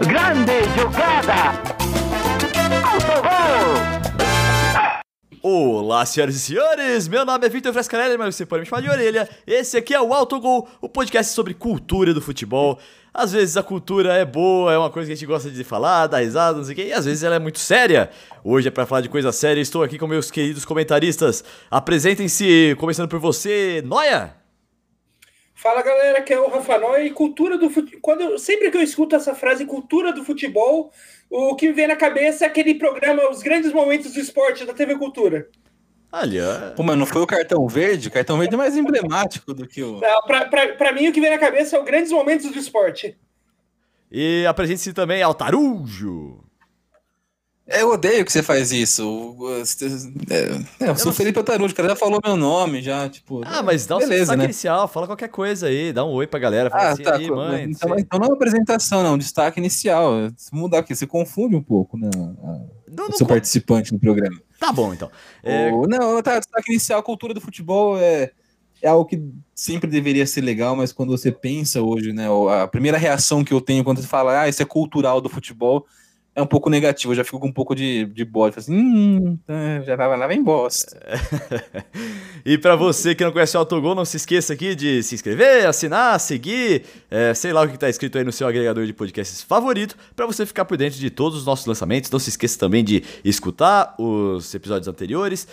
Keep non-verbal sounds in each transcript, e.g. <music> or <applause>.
Grande jogada! Autogol! Olá, senhoras e senhores! Meu nome é Victor Frescarelli, mas você pode me chamar de orelha. Esse aqui é o Autogol, o podcast sobre cultura do futebol. Às vezes a cultura é boa, é uma coisa que a gente gosta de falar, dar risada, não sei o quê, e às vezes ela é muito séria. Hoje é pra falar de coisa séria, estou aqui com meus queridos comentaristas. Apresentem-se, começando por você, Noia! Fala galera, que é o Rafa Noia e cultura do futebol. Quando eu- sempre que eu escuto essa frase cultura do futebol, o que me vem na cabeça é aquele programa Os Grandes Momentos do Esporte da TV Cultura. Olha, Pô, mas não foi o cartão verde? O cartão verde é mais emblemático do que o. Não, pra, pra, pra mim, o que vem na cabeça é os Grandes Momentos do Esporte. e apresente-se também ao Tarujo. É, Eu odeio que você faz isso. É, é, eu sou não Felipe Otarujo, o cara já falou meu nome, já, tipo. Ah, mas dá um beleza, destaque né? inicial, fala qualquer coisa aí, dá um oi pra galera, fala Ah, assim, tá. aí, mãe, não então, sei. então não é uma apresentação, não, destaque inicial. Se mudar aqui, você confunde um pouco, né? Não, não seu participante no programa. Tá bom, então. É, O- não, tá, destaque inicial, cultura do futebol é, é algo que sempre deveria ser legal, mas quando você pensa hoje, né, a primeira reação que eu tenho quando você fala, ah, isso é cultural do futebol, é um pouco negativo, eu já fico com um pouco de, de bode, assim, hum, tá, já vai lá, vem bosta. <laughs> E pra você que não conhece o Autogol, não se esqueça aqui de se inscrever, assinar, seguir, é, sei lá o que tá escrito aí no seu agregador de podcasts favorito, pra você ficar por dentro de todos os nossos lançamentos. Não se esqueça também de escutar os episódios anteriores.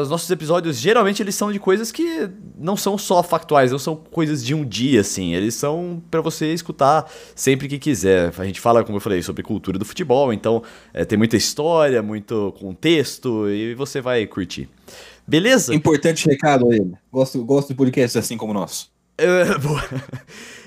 Os nossos episódios, geralmente, eles são de coisas que não são só factuais, não são coisas de um dia, assim. Eles são pra você escutar sempre que quiser. A gente fala, como eu falei, sobre cultura do futebol, então é, tem muita história, muito contexto, e você vai curtir. Beleza? Importante recado aí, gosto, gosto de podcasts assim como o nosso. É, <laughs> boa.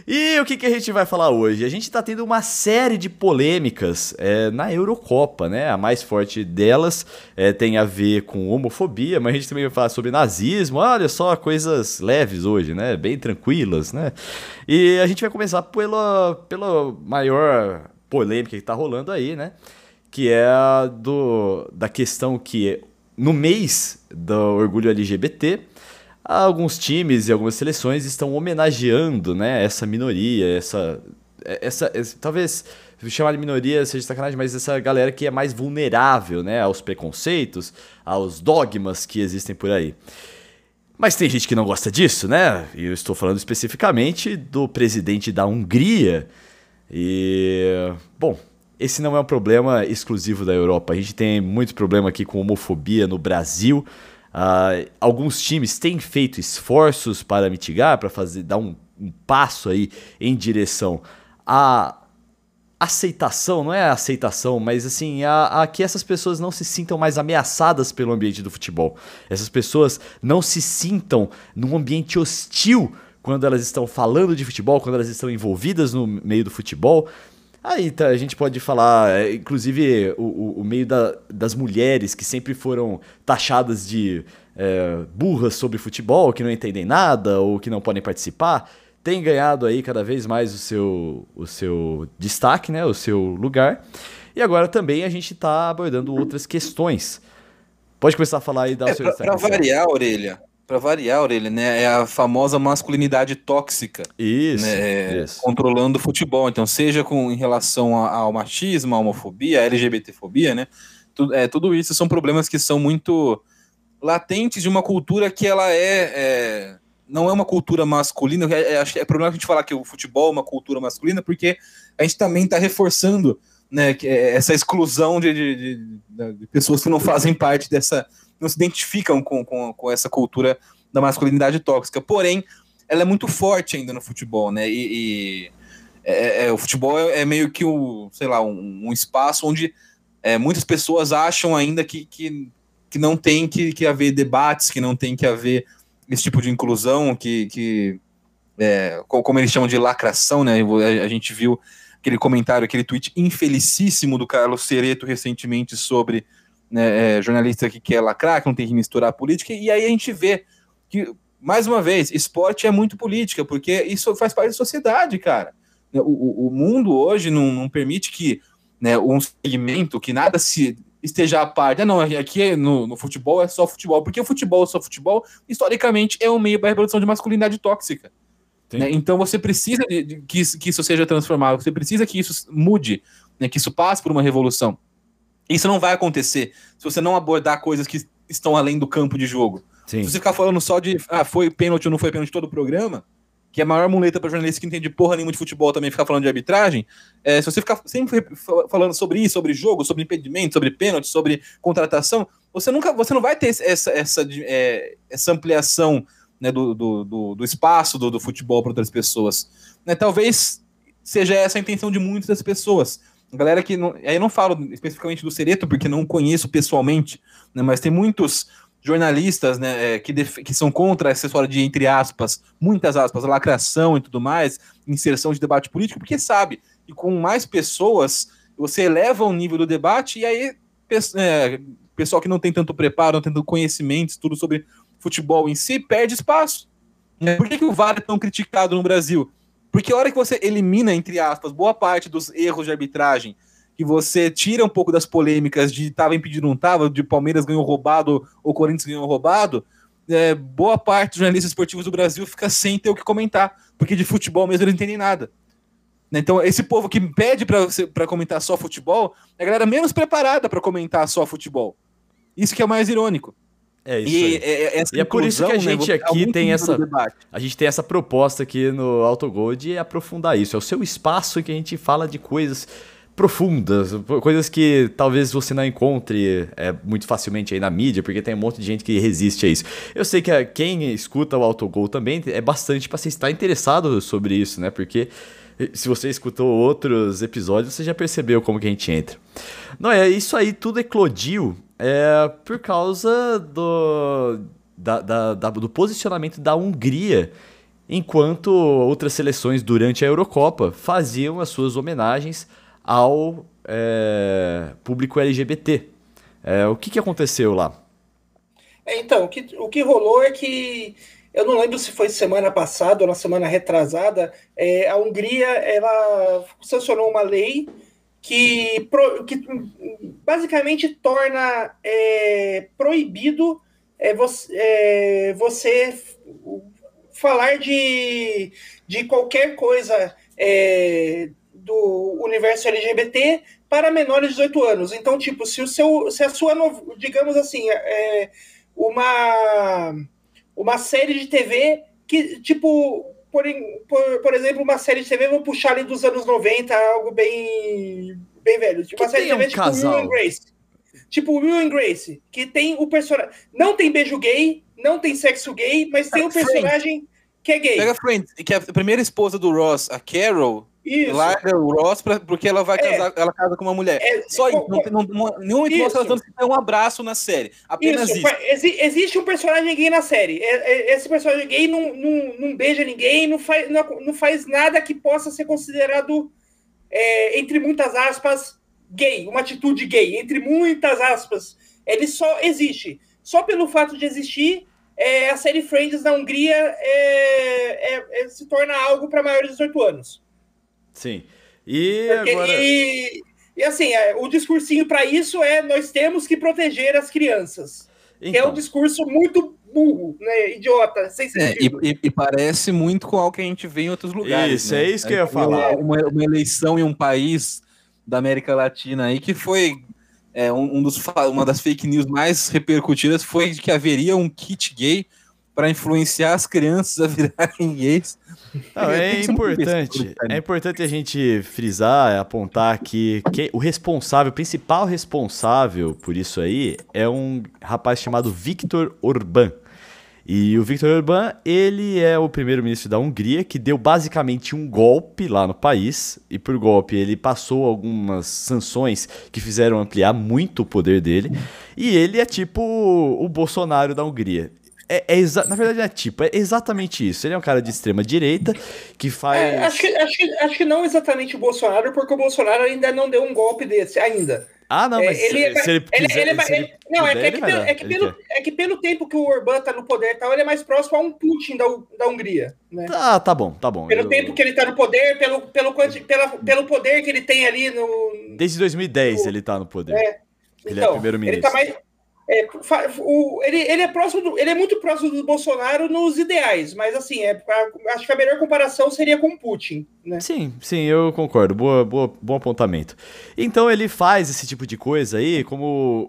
E o que, que a gente vai falar hoje? A gente tá tendo uma série de polêmicas é, na Eurocopa, né? A mais forte delas é, tem a ver com homofobia, mas a gente também vai falar sobre nazismo. Olha só, coisas leves hoje, né? Bem tranquilas, né? E a gente vai começar pela, pela maior polêmica que tá rolando aí, né? Que é a do, da questão que no mês do orgulho LGBT, alguns times e algumas seleções estão homenageando, né, essa minoria, essa, essa, essa- talvez chamar de minoria seja sacanagem, mas essa galera que é mais vulnerável, né, aos preconceitos, aos dogmas que existem por aí. Mas tem gente que não gosta disso, né? E eu estou falando especificamente do presidente da Hungria. E, bom, esse não é um problema exclusivo da Europa. A gente tem muito problema aqui com homofobia no Brasil. Ah, alguns times têm feito esforços para mitigar, para fazer dar um, um passo aí em direção à aceitação, não é a aceitação, mas assim, a, a que essas pessoas não se sintam mais ameaçadas pelo ambiente do futebol. Essas pessoas não se sintam num ambiente hostil quando elas estão falando de futebol, quando elas estão envolvidas no meio do futebol. Aí tá, a gente pode falar, é, inclusive, o, o- meio da- das mulheres que sempre foram taxadas de é, burras sobre futebol, que não entendem nada ou que não podem participar, tem ganhado aí cada vez mais o seu, o seu destaque, né, o seu lugar. E agora também a gente está abordando outras questões. Pode começar a falar aí, dar o É, destaque. pra variar, Orelha, pra variar, Orelha, né, é a famosa masculinidade tóxica. Isso, né, isso. controlando o futebol. Então, seja com em relação ao machismo, à homofobia, à LGBTfobia, né? Tudo, é, tudo isso são problemas que são muito latentes de uma cultura que ela é, é- não é uma cultura masculina. É, é, acho que é problema a gente falar que o futebol é uma cultura masculina, porque a gente também está reforçando né, que, é, essa exclusão de, de- de- de pessoas que não fazem parte dessa, não se identificam com, com, com essa cultura da masculinidade tóxica. Porém, ela é muito forte ainda no futebol, né? E, e é- é- o futebol é, é meio que o, sei lá, um, um espaço onde é, muitas pessoas acham ainda que, que, que não tem que, que haver debates, que não tem que haver esse tipo de inclusão, que, que é, co- como eles chamam de lacração, né? A, a gente viu aquele comentário, aquele tweet infelicíssimo do Carlos Cereto recentemente sobre né, é, jornalista que quer lacrar, que não tem que misturar a política, e aí a gente vê que, mais uma vez, esporte é muito política, porque isso faz parte da sociedade, cara. O, o- o mundo hoje não, não permite que né, um segmento, que nada se esteja à parte. Ah, não, aqui é no, no futebol é só futebol, porque o futebol é só futebol, historicamente, é um meio para a reprodução de masculinidade tóxica. Né? Então você precisa de, de, que, isso, que isso seja transformado, você precisa que isso mude, né? que isso passe por uma revolução. Isso não vai acontecer se você não abordar coisas que estão além do campo de jogo. Sim. Se você ficar falando só de ah, foi pênalti ou não foi pênalti todo o programa, que é a maior muleta para jornalista que entende porra nenhuma de futebol também ficar falando de arbitragem, é, se você ficar sempre falando sobre isso, sobre jogo, sobre impedimento, sobre pênalti, sobre contratação, você nunca, você não vai ter essa, essa, é, essa ampliação né, do, do, do, do, espaço do, do futebol para outras pessoas. Né, talvez seja essa a intenção de muitas das pessoas. Galera que não, aí eu não falo especificamente do Cereto porque não conheço pessoalmente, né, mas tem muitos jornalistas né, é, que, que são contra essa história de, entre aspas, muitas aspas, lacração e tudo mais, inserção de debate político, porque sabe que com mais pessoas você eleva o nível do debate e aí é, pessoal que não tem tanto preparo, não tem tanto conhecimento, tudo sobre futebol em si, perde espaço. Né? Por que, que o VAR é tão criticado no Brasil? Porque a hora que você elimina, entre aspas, boa parte dos erros de arbitragem, que você tira um pouco das polêmicas de estava impedido não estava, de Palmeiras ganhou roubado ou Corinthians ganhou roubado, é, boa parte dos jornalistas esportivos do Brasil fica sem ter o que comentar, porque de futebol mesmo eles não entendem nada. Né, então, esse povo que pede para comentar só futebol é a galera menos preparada para comentar só futebol. Isso que é o mais irônico. É isso. E é, é, e é por isso que a né, gente né, aqui tem essa. A gente tem essa proposta aqui no Autogol de aprofundar isso. É o seu espaço que a gente fala de coisas profundas, coisas que talvez você não encontre é, muito facilmente aí na mídia, porque tem um monte de gente que resiste a isso. Eu sei que a, quem escuta o Autogol também é bastante para você estar interessado sobre isso, né? Porque se você escutou outros episódios, você já percebeu como que a gente entra. Não, é isso aí, tudo eclodiu é, por causa do, da, da, da, do posicionamento da Hungria enquanto outras seleções durante a Eurocopa faziam as suas homenagens ao é, público LGBT. É, o que, que aconteceu lá? É, então, o que, o que rolou é que eu não lembro se foi semana passada ou na semana retrasada, é, a Hungria ela sancionou uma lei que, que basicamente torna é, proibido é, você, é, você, falar de, de qualquer coisa é, do universo LGBT para menores de 18 anos. Então, tipo, se o seu, se a sua, digamos assim, é uma uma série de TV que, tipo, por, por, por exemplo, uma série de TV, vou puxar ali dos anos 90, algo bem, bem velho. Tipo, uma série de TV um tipo casal. Will and Grace. Tipo Will and Grace, que tem o personagem. Não tem beijo gay, não tem sexo gay, mas tem um personagem que é gay. Pega Friends, que é a primeira esposa do Ross, a Carol, isso. Larga o Ross pra, porque ela vai casar, é. ela casa com uma mulher. É, Só isso. Não, não, não, nenhum momento ela que tem um abraço na série. Apenas isso. isso. existe um personagem gay na série. É, é, esse personagem gay não, não, não beija ninguém, não faz, não, não faz nada que possa ser considerado, é, entre muitas aspas, gay, uma atitude gay, entre muitas aspas. Ele só existe. Só pelo fato de existir, é, a série Friends na Hungria é, se torna algo para maiores de 18 anos. Sim. E Porque, agora. E, e assim, é, o discursinho para isso é nós temos que proteger as crianças. Então. Que é um então. discurso muito burro, né? Idiota, sem sentido. É, e, e, parece muito com algo que a gente vê em outros lugares. Isso, né? é isso que eu ia falar. Uma, uma, eleição em um país da América Latina aí que foi. É, um, um dos, uma das fake news mais repercutidas foi de que haveria um kit gay para influenciar as crianças a virarem gays. Não, é importante. É importante a gente frisar, apontar que, que o responsável, o principal responsável por isso aí é um rapaz chamado Viktor Orbán. E o Viktor Orbán, ele é o primeiro-ministro da Hungria que deu basicamente um golpe lá no país. E por golpe ele passou algumas sanções que fizeram ampliar muito o poder dele. E ele é tipo o Bolsonaro da Hungria. É, é na verdade, é tipo, é exatamente isso. Ele é um cara de extrema direita que faz. É, acho, que, acho, que, acho que não exatamente o Bolsonaro, porque o Bolsonaro ainda não deu um golpe desse, ainda. Ah, não, mas é, ele, se, se, ele quiser. Ele, ele, ele, não, é, que, pelo, é, que pelo, é que pelo tempo que o Orbán tá no poder tal, ele é mais próximo a um Putin da, da Hungria. Né? Tá, tá bom, tá bom. Pelo eu... tempo que ele tá no poder, pelo, pelo, pela, pelo poder que ele tem ali no. Desde 2010 no... ele tá no poder. É. Ele é então, é primeiro-ministro. Ele tá mais É, o, ele, ele é próximo do, ele é muito próximo do Bolsonaro nos ideais, mas assim, é, acho que a melhor comparação seria com Putin, né? Sim, sim, eu concordo. Boa, boa, bom apontamento. Então ele faz esse tipo de coisa aí, como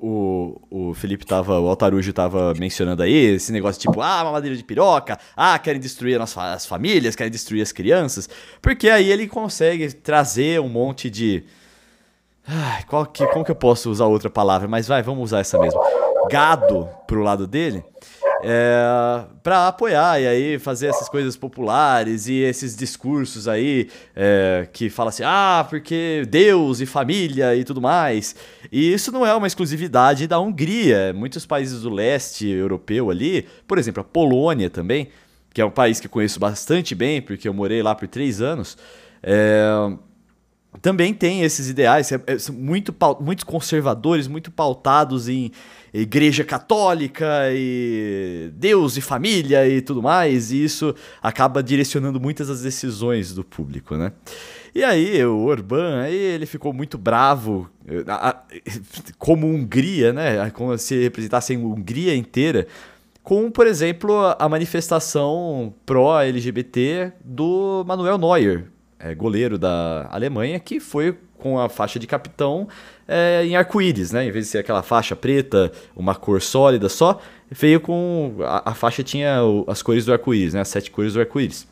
o, o Felipe tava, o Altarujo tava mencionando aí, esse negócio tipo, ah, mamadeira de piroca, ah, querem destruir as, as famílias, querem destruir as crianças, porque aí ele consegue trazer um monte de Ai, qual que, como que eu posso usar outra palavra? Mas vai, vamos usar essa mesmo. Gado pro lado dele. É, para apoiar e aí fazer essas coisas populares e esses discursos aí é, que fala assim, ah, porque Deus e família e tudo mais. E isso não é uma exclusividade da Hungria. Muitos países do leste europeu ali, por exemplo, a Polônia também, que é um país que eu conheço bastante bem, porque eu morei lá por três anos. É, também tem esses ideais, é, é, muito, muito conservadores, muito pautados em igreja católica e Deus e família e tudo mais, e isso acaba direcionando muitas das decisões do público, né? E aí, o Orbán, aí ele ficou muito bravo, como Hungria, né? Como se representasse a Hungria inteira, com, por exemplo, a manifestação pró-LGBT do Manuel Neuer, é, goleiro da Alemanha, que foi com a faixa de capitão é, em arco-íris, né? Em vez de ser aquela faixa preta, uma cor sólida só, veio com. A, a faixa tinha as cores do arco-íris, né? As sete cores do arco-íris.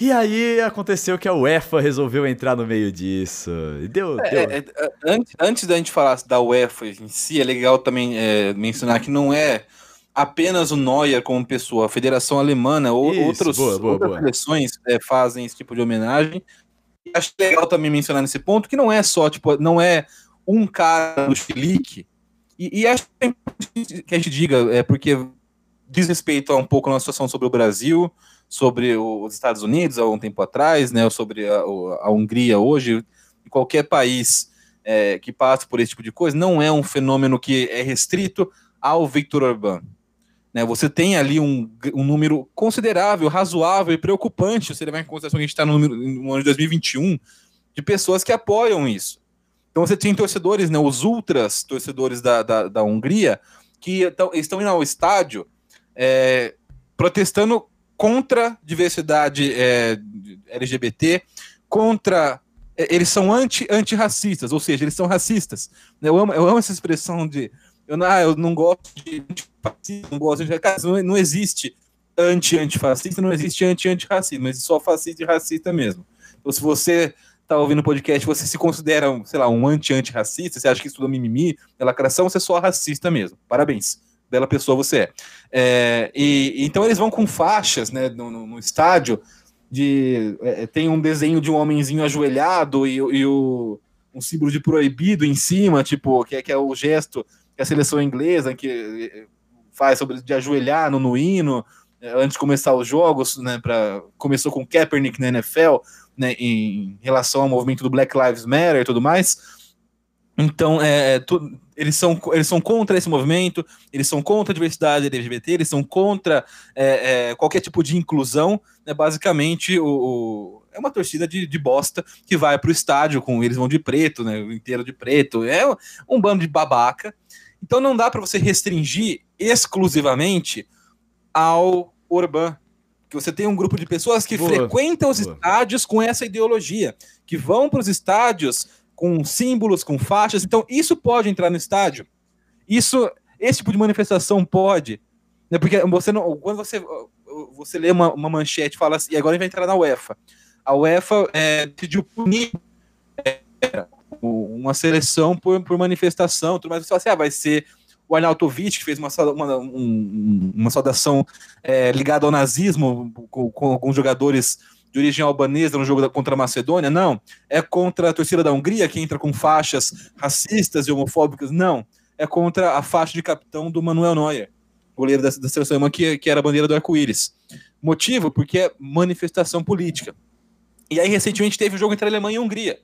E aí aconteceu que a UEFA resolveu entrar no meio disso. E deu. É, deu... É, é, antes, antes da gente falar da UEFA em si, é legal também é, mencionar que não é apenas o Neuer como pessoa, a Federação Alemã, ou Isso, outros, boa, boa, outras boa. seleções é, fazem esse tipo de homenagem. E acho legal também mencionar nesse ponto que não é só, tipo, não é um cara do Chilique, e, e acho que a gente diga, é porque diz respeito a um pouco a nossa situação sobre o Brasil, sobre os Estados Unidos há um tempo atrás, né, sobre a, a Hungria hoje, qualquer país é, que passe por esse tipo de coisa, não é um fenômeno que é restrito ao Victor Orbán. Né, você tem ali um, um número considerável, razoável e preocupante, você levar em consideração que a gente está no, no, ano de 2021, de pessoas que apoiam isso. Então você tem torcedores, né, os ultras torcedores da, da, da Hungria, que tão, estão indo ao estádio é, protestando contra diversidade é, LGBT, contra. É, eles são anti, antirracistas, ou seja, eles são racistas. Eu amo, eu amo essa expressão de eu não, ah, eu não gosto de antifascista, não gosto de. Cara, não, existe anti-antifascista, não existe anti-antirracista, mas só fascista e racista mesmo. Então, se você tá ouvindo o podcast, você se considera, sei lá, um anti-antirracista, você acha que é mimimi, é lacração, você é só racista mesmo. Parabéns. Bela pessoa você é. é e, então eles vão com faixas né, no, no, estádio de. É, tem um desenho de um homenzinho ajoelhado e, e o, um símbolo de proibido em cima, tipo, que é, que é o gesto a seleção inglesa que eh, faz sobre de ajoelhar no, no hino eh, antes de começar os jogos, né, para começou com Kaepernick na NFL, né, em relação ao movimento do Black Lives Matter e tudo mais. Então, é, é tu, eles, são, eles são contra esse movimento, eles são contra a diversidade LGBT, eles são contra é, é, qualquer tipo de inclusão. Né, basicamente, o, o, é uma torcida de, de bosta que vai para o estádio com eles vão de preto, né, inteiro de preto. É um bando de babaca. Então não dá para você restringir exclusivamente ao Orbán. Que você tem um grupo de pessoas que boa, frequentam os boa. estádios com essa ideologia, que vão para os estádios com símbolos, com faixas. Então isso pode entrar no estádio. Isso, esse tipo de manifestação pode, né? Porque você não, quando você você lê uma, uma manchete e fala assim, e agora vai entrar na UEFA. A UEFA é, pediu punir uma seleção por, por manifestação, tudo mais. Você fala assim, ah, vai ser o Arnautovic, que fez uma, uma, um, uma saudação é, ligada ao nazismo com, com, jogadores de origem albanesa no jogo da, contra a Macedônia. Não. É contra a torcida da Hungria, que entra com faixas racistas e homofóbicas. Não. É contra a faixa de capitão do Manuel Neuer, goleiro da, da seleção alemã, que, que era a bandeira do arco-íris. Motivo? Porque é manifestação política. E aí, recentemente, teve o jogo entre a Alemanha e a Hungria.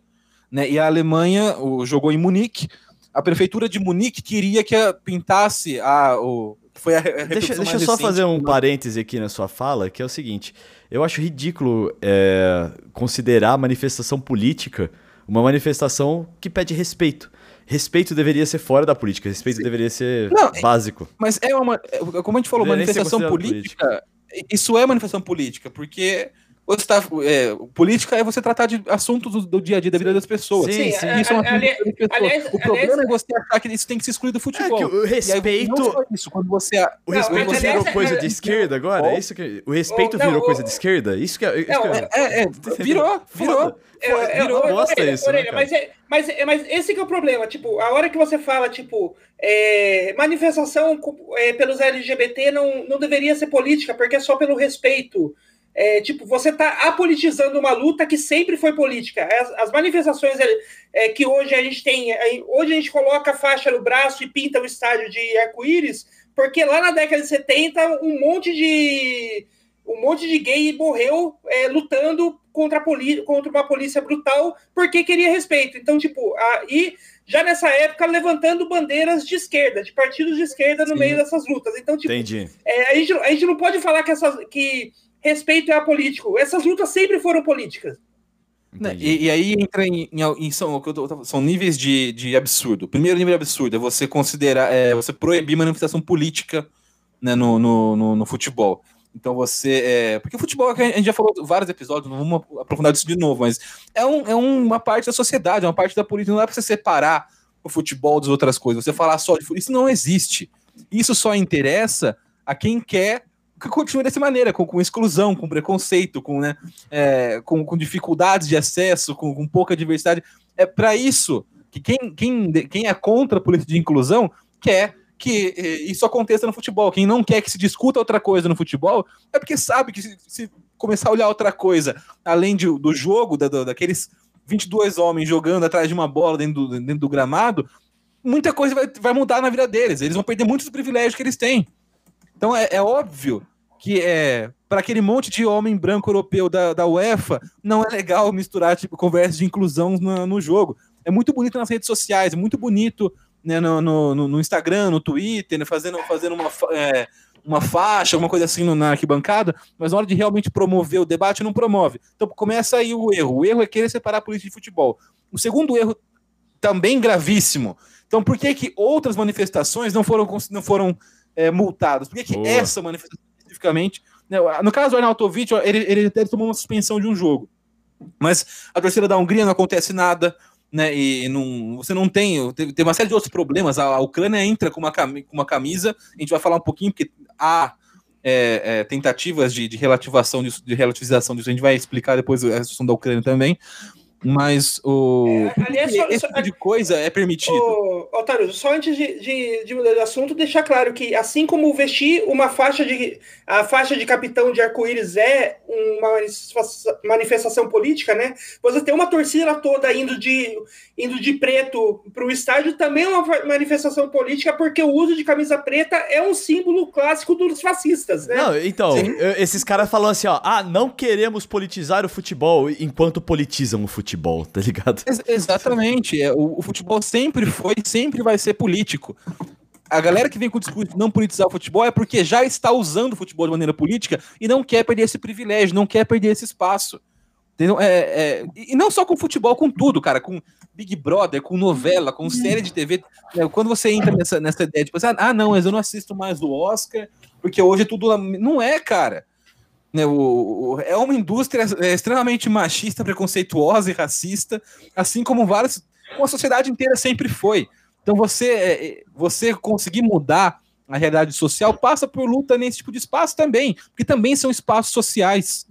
Né? E a Alemanha o, jogou em Munique. A prefeitura de Munique queria que a, pintasse a, o, foi a, a Deixa, deixa eu só fazer um parêntese aqui na sua fala, que é o seguinte: eu acho ridículo é, considerar manifestação política uma manifestação que pede respeito. Respeito deveria ser fora da política, respeito Sim. deveria ser Não, básico. Mas é uma. É, como a gente falou, manifestação política, política, Isso é manifestação política, porque você tá, é, política é você tratar de assuntos do, do, dia a dia da vida das pessoas. Sim, sim. Isso é uma ali, aliás, o problema aliás, é você achar que isso tem que se excluir do futebol. É o respeito. isso, quando você. O respeito não, virou coisa de esquerda agora? É isso que, o respeito virou coisa de esquerda? Isso que é. Isso não, que é, é, é, <laughs> virou, virou. É, virou bosta isso. Orelha, né, mas, é, mas, é, mas esse que é o problema. Tipo, a hora que você fala, tipo, é, manifestação é, pelos LGBT não, não deveria ser política, porque é só pelo respeito. É, tipo, você está apolitizando uma luta que sempre foi política. As, as manifestações é, que hoje a gente tem, hoje a gente coloca a faixa no braço e pinta o estádio de arco-íris, porque lá na década de 70 um monte de um monte de gay morreu é, lutando contra, a contra uma polícia brutal porque queria respeito. Então, tipo, a, e já nessa época levantando bandeiras de esquerda, de partidos de esquerda no Sim. meio dessas lutas. Então, tipo, é, a, gente, a gente não pode falar que, essas, que respeito é apolítico. Essas lutas sempre foram políticas. E, e, aí entra em, em, em são, são, níveis de, de absurdo. O primeiro nível de absurdo é você considerar, é, você proibir manifestação política né, no, no, no, no, futebol. Então você. É, porque o futebol, a gente já falou vários episódios, não vamos aprofundar isso de novo, mas é, um, é uma parte da sociedade, é uma parte da política. Não dá para você separar o futebol das outras coisas. Você falar só de futebol. Isso não existe. Isso só interessa a quem quer que continue dessa maneira, com, com exclusão, com preconceito, com, né, é, com, com, dificuldades de acesso, com, com pouca diversidade. É para isso que quem, quem, quem é contra a política de inclusão quer que é, isso aconteça no futebol. Quem não quer que se discuta outra coisa no futebol é porque sabe que se, se começar a olhar outra coisa, além de, do jogo, da, daqueles 22 homens jogando atrás de uma bola dentro do, dentro do gramado, muita coisa vai, vai mudar na vida deles. Eles vão perder muitos privilégios que eles têm. Então é, é óbvio que é para aquele monte de homem branco europeu da, da UEFA, não é legal misturar tipo, conversas de inclusão no, no jogo. É muito bonito nas redes sociais, é muito bonito né, no, no, no Instagram, no Twitter, né, fazendo, fazendo uma, é, uma faixa, alguma coisa assim na arquibancada, mas na hora de realmente promover o debate, não promove. Então começa aí o erro. O erro é querer separar a política de futebol. O segundo erro, também gravíssimo. Então por que, que outras manifestações não foram, não foram é, multados. Por que, que essa manifestação especificamente. Né, no caso do Arnautovic, ele, ele até tomou uma suspensão de um jogo. Mas a torcida da Hungria não acontece nada. Né, e não, você não tem. Tem, uma série de outros problemas. A, a Ucrânia entra com uma, com uma camisa. A gente vai falar um pouquinho, porque há é, é, tentativas de, de relativação disso, de relativização disso. A gente vai explicar depois a questão da Ucrânia também. Mas o. É, aliás, só, esse tipo de coisa é permitido. Ô, Otário, só antes de, de, de mudar de assunto, deixar claro que, assim como vestir uma faixa de. A faixa de capitão de arco-íris é uma manifestação política, né? Você tem uma torcida toda indo de, indo de preto para o estádio também é uma manifestação política, porque o uso de camisa preta é um símbolo clássico dos fascistas, né? Não, então, esses caras falam assim, ó, ah, não queremos politizar o futebol enquanto politizam o futebol, tá ligado? Ex exatamente. É, o, o futebol sempre foi, sempre vai ser político a galera que vem com o discurso de não politizar o futebol é porque já está usando o futebol de maneira política e não quer perder esse privilégio, não quer perder esse espaço. Entendeu? É, é, e não só com futebol, com tudo, cara, com Big Brother, com novela, com série de TV. É, quando você entra nessa, nessa ideia de tipo, assim, ah, não, mas eu não assisto mais o Oscar, porque hoje é tudo. Não é, cara. Né, o, o, é uma indústria é, extremamente machista, preconceituosa e racista, assim como várias. Como a sociedade inteira sempre foi. Então você, é, é, você conseguir mudar a realidade social passa por luta nesse tipo de espaço também, porque também são espaços sociais.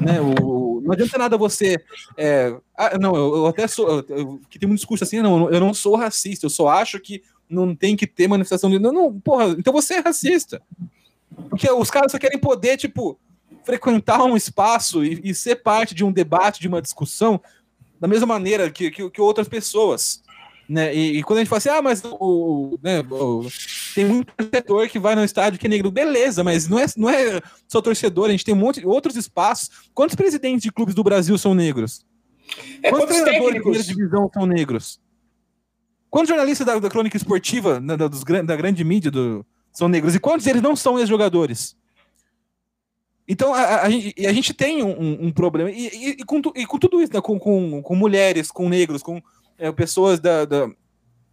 Né? O, não adianta nada você. É, ah, não, eu, eu, até sou. Eu, eu, que tem um discurso assim, não, eu não sou racista, eu só acho que não tem que ter manifestação de. Não, não, porra, então você é racista. Porque os caras só querem poder, tipo, frequentar um espaço e, e ser parte de um debate, de uma discussão, da mesma maneira que, que, que outras pessoas. Né? E, e, quando a gente fala assim, ah, mas o, né, o, tem muito torcedor que vai no estádio que é negro, beleza, mas não é, não é só torcedor, a gente tem um monte de outros espaços. Quantos presidentes de clubes do Brasil são negros? É, quantos treinadores de primeira divisão são negros? Quantos jornalistas da, da crônica esportiva, da, da, dos, da grande mídia do, são negros? E quantos deles não são ex-jogadores? Então, a, a, a, gente tem um, um problema. E, e, e, com, e, com, tudo isso, né? com, com, com, mulheres, com negros, com é, pessoas da, da,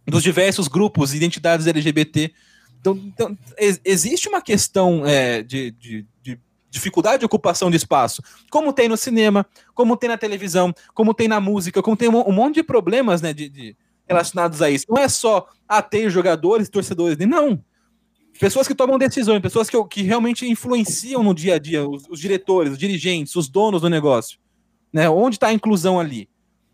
dos diversos grupos, identidades LGBT. Então, então existe uma questão é, de, de, de, dificuldade de ocupação de espaço, como tem no cinema, como tem na televisão, como tem na música, como tem um, um monte de problemas né, de, de, relacionados a isso. Não é só ah, tem jogadores, torcedores, não pessoas que tomam decisões, pessoas que, que realmente influenciam no dia a dia, os, os diretores, os dirigentes, os donos do negócio. Né? Onde está a inclusão ali?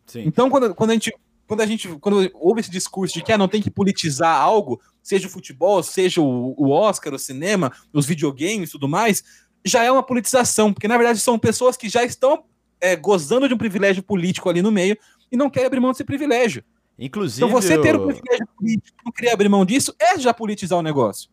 Sim. Então, quando, quando a gente. Quando a gente quando houve esse discurso de que ah, não tem que politizar algo, seja o futebol, seja o, o Oscar, o cinema, os videogames e tudo mais, já é uma politização, porque na verdade são pessoas que já estão é, gozando de um privilégio político ali no meio e não querem abrir mão desse privilégio. Inclusive. Então você ter o privilégio político não querer abrir mão disso é já politizar o negócio.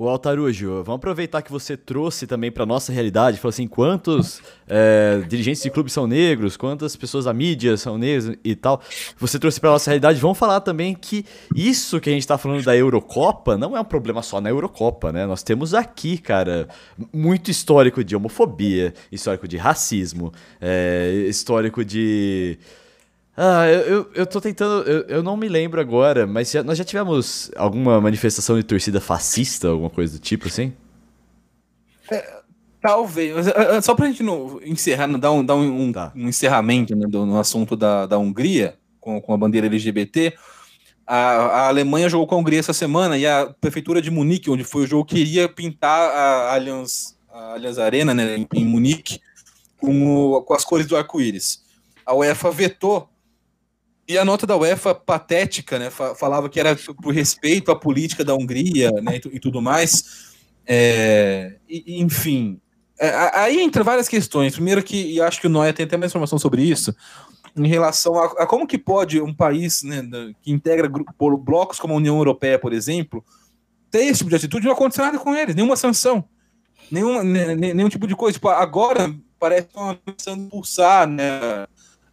O Altarujo, vamos aproveitar que você trouxe também para nossa realidade, falou assim, quantos é, dirigentes de clubes são negros, quantas pessoas da mídia são negras e tal. Você trouxe para nossa realidade, vamos falar também que isso que a gente está falando da Eurocopa não é um problema só na Eurocopa, né? Nós temos aqui, cara, muito histórico de homofobia, histórico de racismo, é, histórico de ah, eu, eu, eu tô tentando. Eu, eu não me lembro agora, mas já, nós já tivemos alguma manifestação de torcida fascista, alguma coisa do tipo assim? É, talvez. É, é, só pra gente não encerrar, não dar um, dar um, tá. um encerramento né, do, no assunto da, da Hungria, com, com a bandeira LGBT. A, a, Alemanha jogou com a Hungria essa semana e a prefeitura de Munique, onde foi o jogo, queria pintar a Allianz, a Allianz Arena né, em, em Munique com, o, com as cores do arco-íris. A UEFA vetou e a nota da UEFA, patética, né, falava que era por respeito à política da Hungria né, e, tudo mais. É, e, enfim, é, aí entra várias questões. Primeiro que, e acho que o Noia tem até mais informação sobre isso, em relação a, a como que pode um país né, que integra blocos como a União Europeia, por exemplo, ter esse tipo de atitude não acontecer nada com eles, nenhuma sanção, nenhum, nenhum tipo de coisa. Tipo, agora parece que estão começando pulsar, né?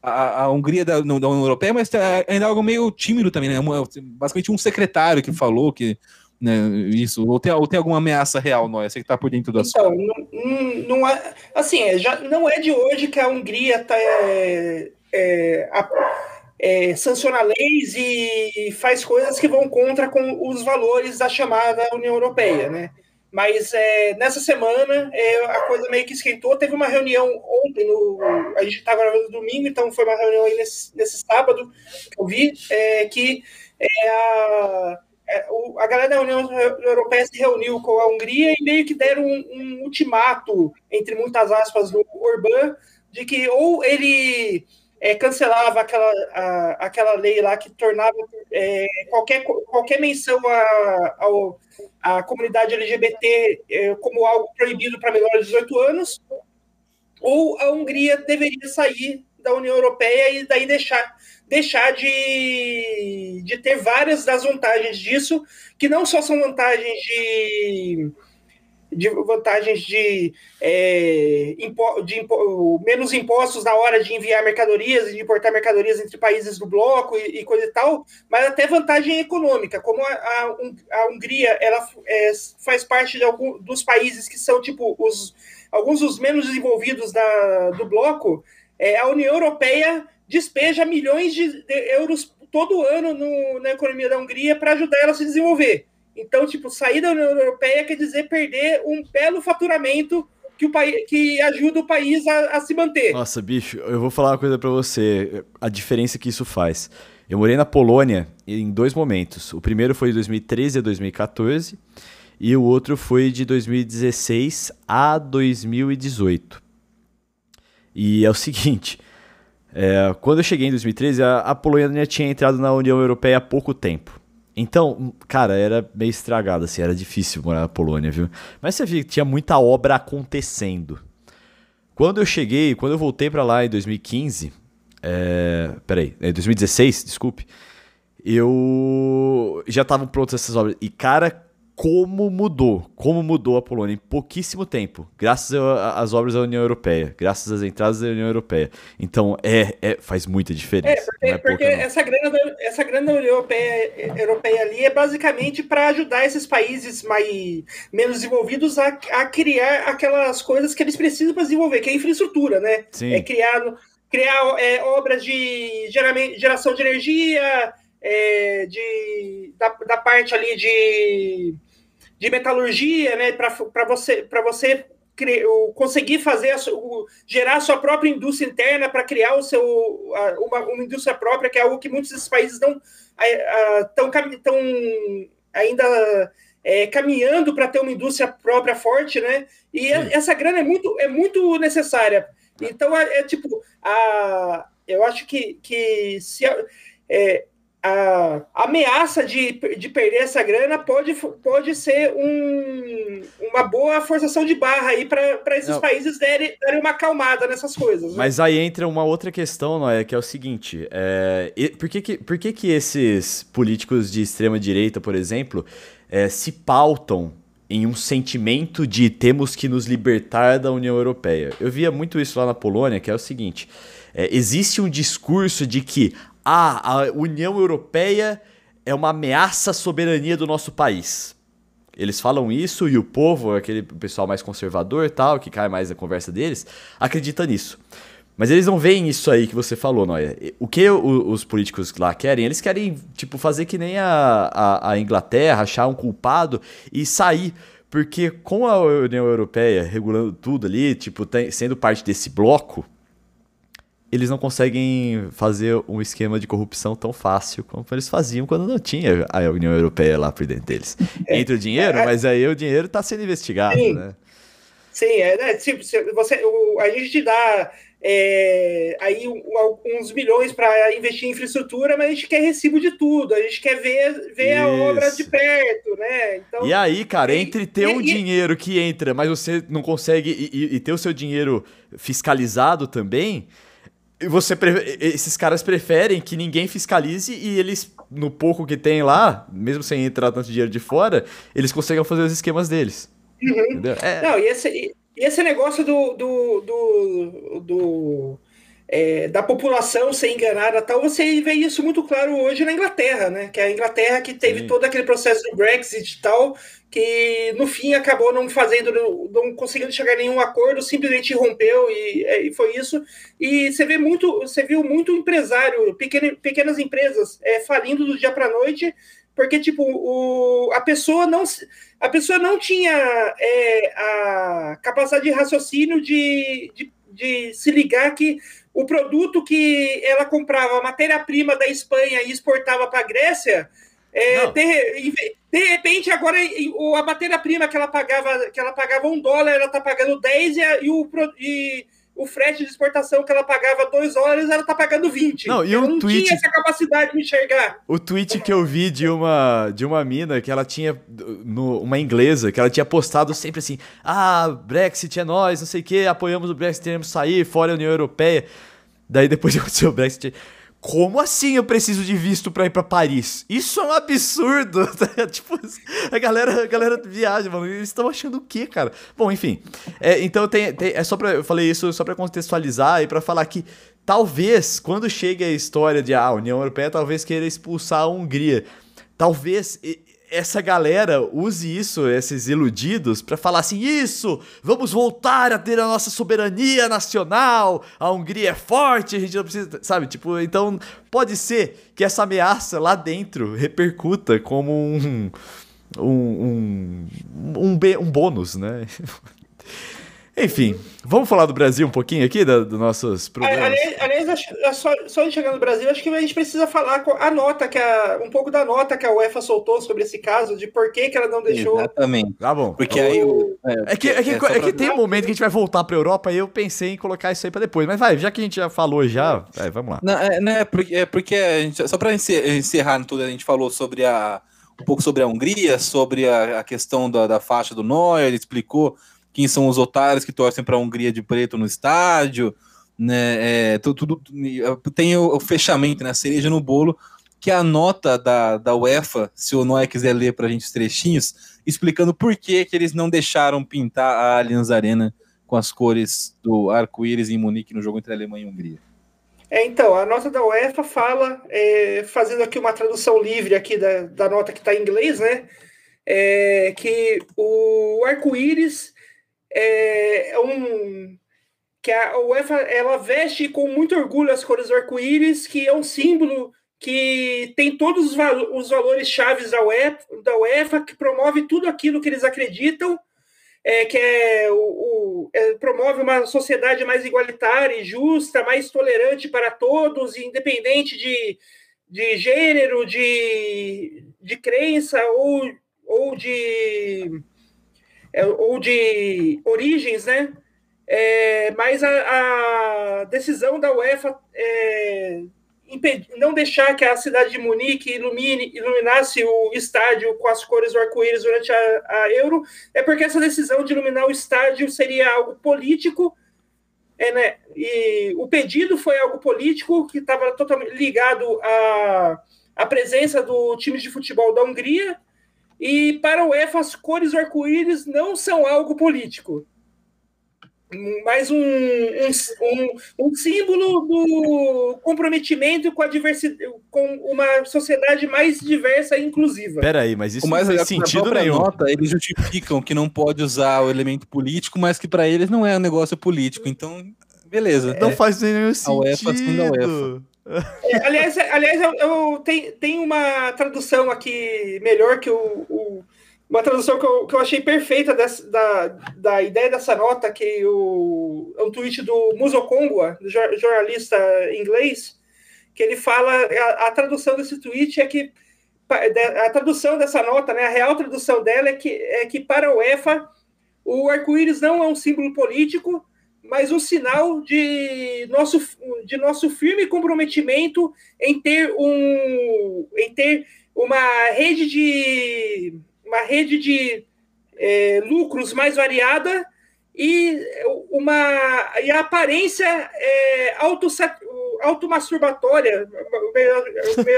A, Hungria da, da, União Europeia, mas é ainda é algo meio tímido também, né? Basicamente um secretário que falou que né, isso, ou tem, ou tem alguma ameaça real, Noia? Você que está por dentro da Então, não, não é, assim, é, já, não é de hoje que a Hungria tá, é, é, é, sanciona leis e faz coisas que vão contra com os valores da chamada União Europeia, né? Mas é, nessa semana é, a coisa meio que esquentou. Teve uma reunião ontem, no, a gente está gravando domingo, então foi uma reunião aí nesse, nesse sábado que eu vi, é, que é, a, é, a galera da União Europeia se reuniu com a Hungria e meio que deram um, um ultimato, entre muitas aspas, do Orbán, de que ou ele é, cancelava aquela, a, aquela lei lá que tornava é, qualquer, qualquer menção à comunidade LGBT é, como algo proibido para menores de 18 anos, ou a Hungria deveria sair da União Europeia e daí deixar, deixar de, de ter várias das vantagens disso, que não só são vantagens de de vantagens de, é, impo, de impo, menos impostos na hora de enviar mercadorias e de importar mercadorias entre países do bloco e, e coisa e tal, mas até vantagem econômica, como a, a, a Hungria ela é, faz parte de algum, dos países que são tipo os alguns dos menos desenvolvidos da, do bloco, é, a União Europeia despeja milhões de, de euros todo ano no, na economia da Hungria para ajudar ela a se desenvolver. Então, tipo, sair da União Europeia quer dizer perder um belo faturamento que, o país, que ajuda o país a, a se manter. Nossa, bicho, eu vou falar uma coisa para você, a diferença que isso faz. Eu morei na Polônia em dois momentos. O primeiro foi de 2013 a 2014 e o outro foi de 2016 a 2018. E é o <laughs> seguinte, é, quando eu cheguei em 2013, a, a Polônia tinha entrado na União Europeia há pouco tempo. Então, cara, era meio estragado, assim, era difícil morar na Polônia, viu? Mas você via que tinha muita obra acontecendo. Quando eu cheguei, quando eu voltei para lá em 2015, é, peraí, em 2016, desculpe, eu já estavam prontas essas obras. E, cara, como mudou, como mudou a Polônia em pouquíssimo tempo, graças às obras da União Europeia, graças às entradas da União Europeia. Então, é, é faz muita diferença. É, porque, é porque essa, grana da, essa grana Europeia, Europeia ali é basicamente para ajudar esses países mais menos desenvolvidos a, a criar aquelas coisas que eles precisam para desenvolver, que é infraestrutura, né? Sim. É criar, criar é, obras de geração de energia, é, de, da, da parte ali de de metalurgia, né, para você, para você conseguir fazer a, gerar a sua própria indústria interna para criar o seu uma, uma, indústria própria, que é algo que muitos desses países não estão tão ainda é, caminhando para ter uma indústria própria forte, né? E Sim. essa grana é muito, é muito necessária. Então é, é tipo a, eu acho que, que se é, a ameaça de, de perder essa grana pode, pode ser um, uma boa forçação de barra aí para esses Não. países derem, derem uma acalmada nessas coisas. Né? Mas aí entra uma outra questão, Noé, que é o seguinte: é, por, que, que, por que, que esses políticos de extrema direita, por exemplo, é, se pautam em um sentimento de temos que nos libertar da União Europeia? Eu via muito isso lá na Polônia, que é o seguinte. É, existe um discurso de que ah, a União Europeia é uma ameaça à soberania do nosso país. Eles falam isso e o povo, aquele pessoal mais conservador tal, que cai mais na conversa deles, acredita nisso. Mas eles não veem isso aí que você falou, Noia. O que os políticos lá querem? Eles querem, tipo, fazer que nem a, a, a Inglaterra, achar um culpado e sair. Porque com a União Europeia regulando tudo ali, tipo, tem, sendo parte desse bloco, eles não conseguem fazer um esquema de corrupção tão fácil como eles faziam quando não tinha a União Europeia lá por dentro deles. É, Entra o dinheiro, é, mas aí o dinheiro está sendo investigado, sim, né? Sim, é, né, tipo, você, o, a gente dá é, aí uns milhões para investir em infraestrutura, mas a gente quer recibo de tudo, a gente quer ver, ver a obra de perto, né? Então, e aí, cara, entre ter e, um e, dinheiro que entra, mas você não consegue, e, e ter o seu dinheiro fiscalizado também você esses caras preferem que ninguém fiscalize e eles, no pouco que tem lá, mesmo sem entrar tanto dinheiro de fora, eles conseguem fazer os esquemas deles. Uhum. É... Não, e esse, e esse negócio do, do, do, do é, da população ser enganada tal, você vê isso muito claro hoje na Inglaterra, né? Que é a Inglaterra que teve Sim. todo aquele processo do Brexit e tal, que no fim acabou não fazendo, não conseguindo chegar a nenhum acordo, simplesmente rompeu e, é, e foi isso. E você vê muito, você viu muito empresário, pequeno, pequenas empresas é, falindo do dia para a noite, porque tipo o, a pessoa não a pessoa não tinha é, a capacidade de raciocínio de, de, de se ligar que o produto que ela comprava, matéria-prima da Espanha e exportava para a Grécia, é, de, de, repente, agora a matéria-prima que ela pagava, que ela pagava um dólar, ela está pagando 10 e, o, e o frete de exportação que ela pagava 2 dólares, ela está pagando 20. Não, e ela não tweet, tinha essa capacidade de enxergar. O tweet que eu vi de uma, de uma mina que ela tinha, no, uma inglesa, que ela tinha postado sempre assim: ah, Brexit é nós, não sei o que, apoiamos o Brexit, queremos sair, fora a União Europeia. Daí depois de acontecer o Brexit, como assim eu preciso de visto para ir para Paris? Isso é um absurdo. <laughs> tipo, a galera, a galera viaja, mano. Eles estão achando o quê, cara? Bom, enfim. É, então tem, tem, é só para eu falei isso só para contextualizar e para falar que talvez quando chegue a história de ah, a União Europeia talvez queira expulsar a Hungria, talvez essa galera use isso, esses iludidos, para falar assim: isso, vamos voltar a ter a nossa soberania nacional, a Hungria é forte, a gente não precisa. Sabe? Tipo, então pode ser que essa ameaça lá dentro repercuta como um. Um, um, um, um bônus, né? <laughs> Enfim, vamos falar do Brasil um pouquinho aqui, dos do nossos problemas? Aliás, aliás só, só de chegar no Brasil, acho que a gente precisa falar a nota, que a, um pouco da nota que a UEFA soltou sobre esse caso, de por que, que ela não deixou. Exatamente. Tá bom. Porque aí. É, é, que, é, que, é, é que tem um momento que a gente vai voltar pra Europa e eu pensei em colocar isso aí pra depois. Mas vai, já que a gente já falou já, é, vamos lá. Não, é, né, porque, é porque a gente, só pra encerrar tudo, a gente falou sobre a. Um pouco sobre a Hungria, sobre a, a questão da, da faixa do Neuer, ele explicou quem são os otários que torcem para a Hungria de preto no estádio, né? É, tudo, tudo, tem o, o, fechamento, né? A cereja no bolo que é a nota da, da UEFA, se o Noé quiser ler para a gente os trechinhos, explicando por que, que eles não deixaram pintar a Allianz Arena com as cores do arco-íris em Munique no jogo entre Alemanha e Hungria. É, então, a nota da UEFA fala, é, fazendo aqui uma tradução livre aqui da, da nota que está em inglês, né? É, que o arco-íris é, é um que a UEFA ela veste com muito orgulho as cores do arco-íris, que é um símbolo que tem todos os, os valores chaves da UEFA, da UEFA, que promove tudo aquilo que eles acreditam, é, que é, o, o é, promove uma sociedade mais igualitária e justa, mais tolerante para todos, independente de, de gênero, de, de crença ou, ou, de, é, ou de origens, né? É, mas a, a, decisão da UEFA é, não deixar que a cidade de Munique ilumine, iluminasse o estádio com as cores do arco-íris durante a, a, Euro, é porque essa decisão de iluminar o estádio seria algo político, é, né? e o pedido foi algo político que estava totalmente ligado à, à presença do time de futebol da Hungria, e para o UEFA as cores do arco-íris não são algo político mais um, um, um, um, símbolo do comprometimento com a diversidade, com uma sociedade mais diversa e inclusiva. Peraí, mas isso o mais não faz sentido nenhum. Nota, eles justificam que não pode usar o elemento político, mas que para eles não é um negócio político. Então, beleza. Não é, faz nenhum sentido. A UEFA, assim, a UEFA. É, aliás, aliás eu, eu tenho, tenho uma tradução aqui melhor que o, o uma tradução que eu, que eu achei perfeita dessa, da, da ideia dessa nota, que o, é um tweet do Muso Kongwa, jornalista inglês, que ele fala, a, a, tradução desse tweet é que, a tradução dessa nota, né, a real tradução dela é que, é que para o UEFA, o arco-íris não é um símbolo político, mas um sinal de nosso, de nosso firme comprometimento em ter, um, em ter uma rede de uma rede de é, lucros mais variada e uma e a aparência é, auto, automasturbatória,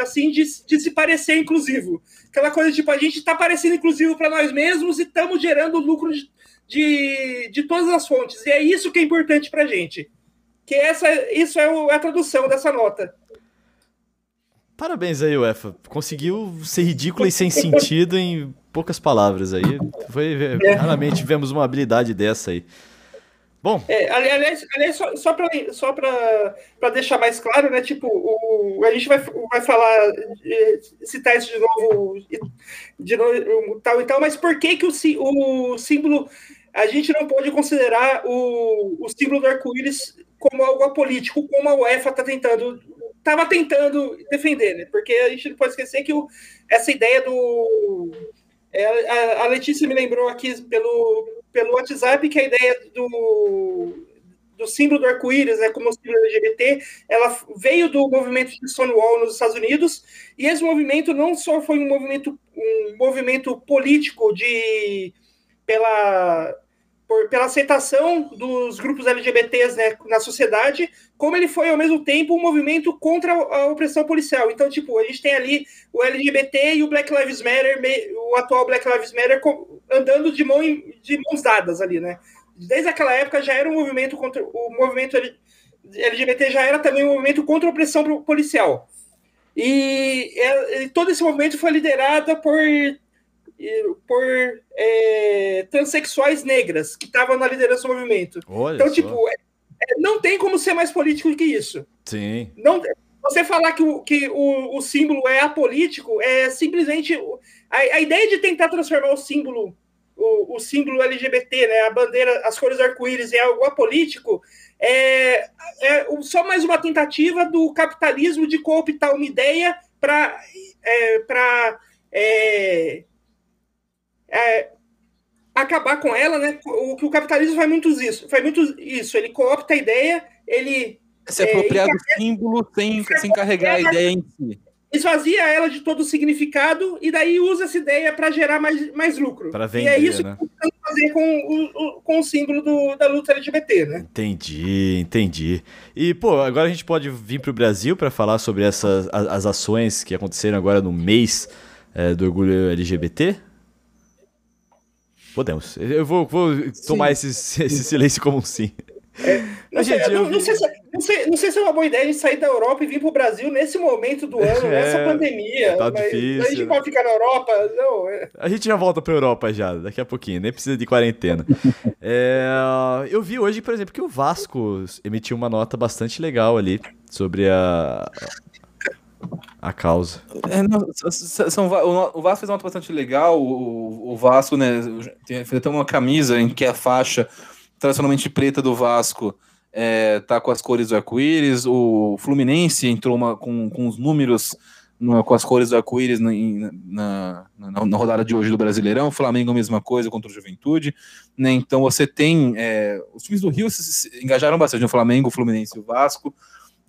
assim, de, de, se parecer inclusivo. Aquela coisa tipo, a gente está parecendo inclusivo para nós mesmos e estamos gerando lucro de, de, de, todas as fontes. E é isso que é importante para a gente. Que essa, isso é a tradução dessa nota. Parabéns aí, UEFA. Conseguiu ser ridículo e sem sentido em poucas palavras aí. Foi, é. Raramente vemos uma habilidade dessa aí. Bom. É, aliás, aliás, só, só para só deixar mais claro, né? Tipo, o, a gente vai, vai falar, citar isso de novo, de novo, tal e tal, mas por que, que o, o símbolo. A gente não pode considerar o, o símbolo do arco-íris como algo apolítico, como a UEFA está tentando estava tentando defender, né? Porque a gente não pode esquecer que o, essa ideia do. É, a, Letícia me lembrou aqui pelo, pelo WhatsApp que a ideia do, do símbolo do arco-íris, né, como símbolo LGBT, ela veio do movimento de Stonewall nos Estados Unidos, e esse movimento não só foi um movimento, um movimento político de pela por, pela aceitação dos grupos LGBTs né, na sociedade, como ele foi ao mesmo tempo um movimento contra a opressão policial. Então, tipo, a gente tem ali o LGBT e o Black Lives Matter, o atual Black Lives Matter, andando de, mão, de mãos dadas ali, né? Desde aquela época já era um movimento contra o movimento LGBT já era também um movimento contra a opressão policial. E, e todo esse movimento foi liderado por por é, transexuais negras que estavam na liderança do movimento. Olha então, só. tipo, é, não tem como ser mais político que isso. Sim. Não, você falar que o, que o, o símbolo é apolítico é simplesmente. A, a ideia de tentar transformar o símbolo, o, o símbolo LGBT, né, a bandeira, as cores arco-íris em algo apolítico, é, é só mais uma tentativa do capitalismo de cooptar uma ideia para. É, para é, é, acabar com ela, né? O que o capitalismo faz muito isso, faz muito isso. Ele coopta a ideia, ele se apropriar é, do símbolo sem, sem carregar a ideia em si. Esvazia ela de todo o significado e daí usa essa ideia para gerar mais, mais lucro. Para vender, e é isso né? que estão fazer com o, com o símbolo do, da luta LGBT, né? Entendi, entendi. E, pô, agora a gente pode vir para o Brasil para falar sobre essas as, as, ações que aconteceram agora no mês é, do orgulho LGBT? Podemos. Eu vou, vou tomar esse, esse silêncio como um sim. É, <laughs> não, sei, gente, não, não, sei se, não, sei, não, sei, se é uma boa ideia de sair da Europa e vir para o Brasil nesse momento do ano, <laughs> é, nessa pandemia. Tá difícil. A gente pode ficar na Europa. Não, é. A gente já volta para a Europa já, daqui a pouquinho, nem precisa de quarentena. <laughs> é, eu vi hoje, por exemplo, que o Vasco emitiu uma nota bastante legal ali sobre a, a causa. É, não, são, o Vasco fez uma nota bastante legal. O, o Vasco, né, fez até uma camisa em que a faixa tradicionalmente preta do Vasco é, tá com as cores do arco-íris. O Fluminense entrou uma, com, com os números no, com as cores do arco-íris na, na, na, na, rodada de hoje do Brasileirão. O Flamengo, a mesma coisa contra o Juventude. Né? Então você tem. É, os times do Rio se, se engajaram bastante: o Flamengo, o Fluminense e o Vasco.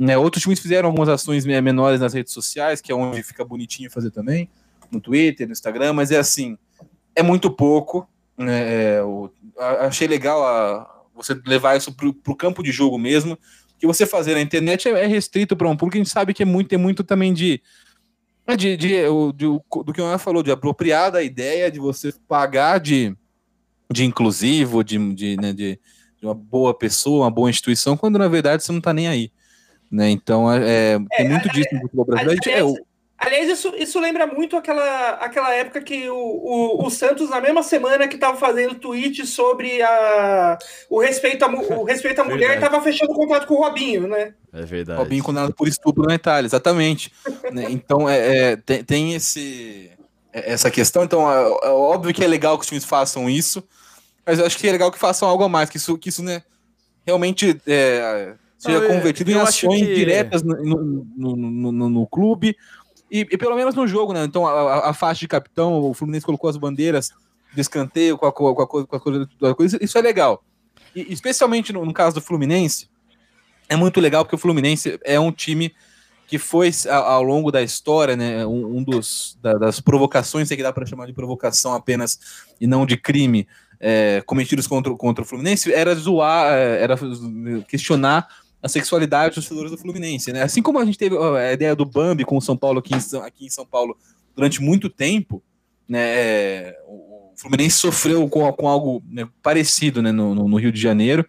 Né? Outros times fizeram algumas ações menores nas redes sociais, que é onde fica bonitinho fazer também, no Twitter, no Instagram, mas é assim: é muito pouco. Né? É, achei legal a, você levar isso para o campo de jogo mesmo, que você fazer na internet é, é restrito para um público, a gente sabe que é muito, tem muito também de, de, de, de, de do que o Ana falou, de apropriar da ideia de você pagar de, de inclusivo, de, de, né, de, de uma boa pessoa, uma boa instituição, quando na verdade você não está nem aí. Né? Então, é, tem é, muito disso no futebol brasileiro. Aliás, é, Aliás, isso, isso lembra muito aquela, aquela época que o, o, o Santos, na mesma semana que estava fazendo tweet sobre a, o respeito à, o respeito à mulher, estava fechando contato com o Robinho, né? É verdade. Robinho condenado por estupro na Itália, exatamente. né? Então, é, é, tem, tem esse, é, essa questão. Então, é, é, óbvio que é legal que os times façam isso, mas eu acho que é legal que façam algo a mais, que isso, que isso né, realmente é, seja convertido em ações diretas no, no, no, no, clube e, pelo menos no jogo, né? Então, a, a, faixa de capitão, o Fluminense colocou as bandeiras de escanteio com a, com a, coisa, isso é legal. E, especialmente no, caso do Fluminense, é muito legal porque o Fluminense é um time que foi ao longo da história, né, um, dos da, das provocações que dá para chamar de provocação apenas e não de crime é, cometidos contra, contra o Fluminense, era zoar, é, era questionar a sexualidade dos torcedores do Fluminense, né? Assim como a gente teve a ideia do Bambi com o São Paulo aqui em, aqui em São Paulo durante muito tempo, né? É, o Fluminense sofreu com, com algo né, parecido né, no, no, Rio de Janeiro.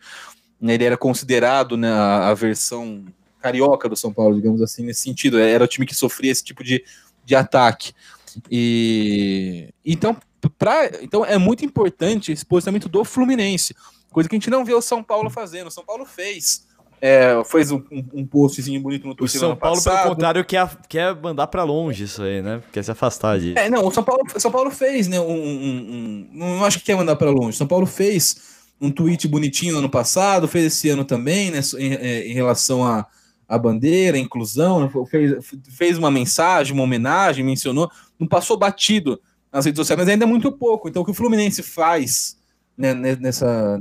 Né, ele era considerado né, a, versão carioca do São Paulo, digamos assim, nesse sentido. Era o time que sofria esse tipo de, de ataque. E então, pra, então é muito importante esse posicionamento do Fluminense, coisa que a gente não vê o São Paulo fazendo. O São Paulo fez é, fez um, um, postzinho bonito no Twitter. O São Paulo, passado. pelo contrário, quer, quer mandar para longe isso aí, né? Quer se afastar disso. É, não, o São Paulo, São Paulo fez, né? Um, um, um não acho que quer mandar para longe. São Paulo fez um tweet bonitinho no ano passado, fez esse ano também, né? Em, é, em relação a, a bandeira, a inclusão, né, fez, fez uma mensagem, uma homenagem, mencionou, não passou batido nas redes sociais, mas ainda é muito pouco. Então, o que o Fluminense faz né, nessa,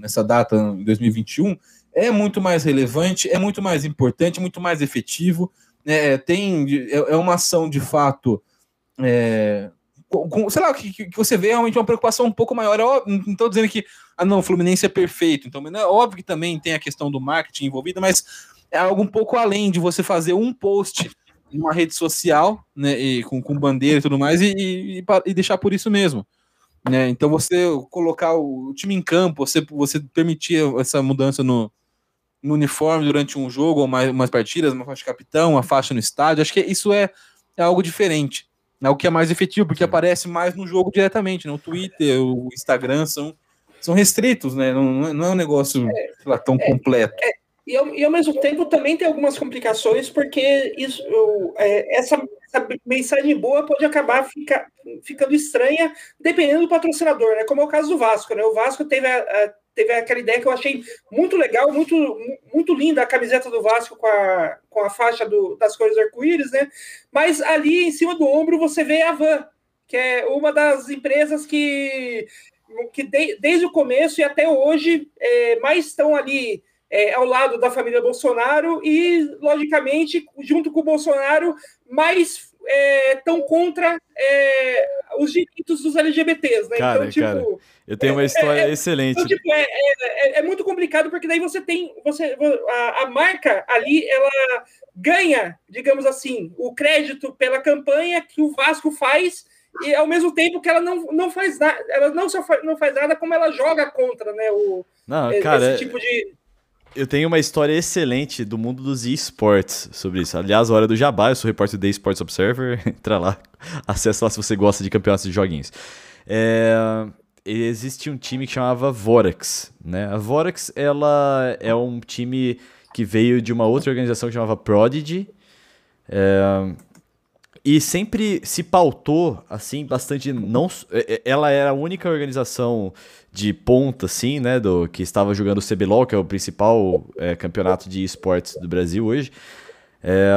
nessa data, em 2021, é muito mais relevante, é muito mais importante, muito mais efetivo. É, tem, é, é uma ação de fato. É, com, sei lá, que, que, você vê realmente uma preocupação um pouco maior. Eu não estou dizendo que ah, não, o Fluminense é perfeito. Então, é óbvio que também tem a questão do marketing envolvida, mas é algo um pouco além de você fazer um post numa rede social, né, e, com, com bandeira e tudo mais, e, e, e deixar por isso mesmo. Né? Então, você colocar o time em campo, você, você permitir essa mudança no, no uniforme durante um jogo ou mais, umas partidas, uma faixa de capitão, uma faixa no estádio. Acho que isso é, é algo diferente. É o que é mais efetivo, porque aparece mais no jogo diretamente. Né? O Twitter, o Instagram são, são restritos, né? Não, não é um negócio é, lá, tão é, completo. É, e, ao, e, ao, mesmo tempo também tem algumas complicações, porque isso, é, essa, essa, mensagem boa pode acabar fica, ficando estranha dependendo do patrocinador, né? Como é o caso do Vasco, né? O Vasco teve a, a teve aquela ideia que eu achei muito legal, muito, muito linda a camiseta do Vasco com a, com a faixa do, das cores arco-íris, né? Mas ali em cima do ombro você vê a Van, que é uma das empresas que, que de, desde o começo e até hoje é, mais estão ali é, ao lado da família Bolsonaro e, logicamente, junto com o Bolsonaro, mais estão é, contra é, os direitos dos LGBTs, né? Cara, então, tipo, cara, eu tenho uma história é, excelente. Então, tipo, é, muito complicado porque daí você tem, você, a, a marca ali, ela ganha, digamos assim, o crédito pela campanha que o Vasco faz e ao mesmo tempo que ela não, não faz nada, ela não só faz, não faz nada, como ela joga contra, né? O, não, cara, esse tipo de. Eu tenho uma história excelente do mundo dos esportes sobre isso. Aliás, hora do Jabá, eu sou repórter da Sports Observer. <laughs> Entra lá, acessa lá se você gosta de campeonatos de joguinhos. É, existe um time que chamava Vorax, né? A Vorax, ela é um time que veio de uma outra organização que chamava Prodigy. É, e sempre se pautou, assim, bastante. Não, é, é, ela era a única organização de ponta, assim, né? Do, que estava jogando o CBLOL, que é o principal é, campeonato de esportes do Brasil hoje. É,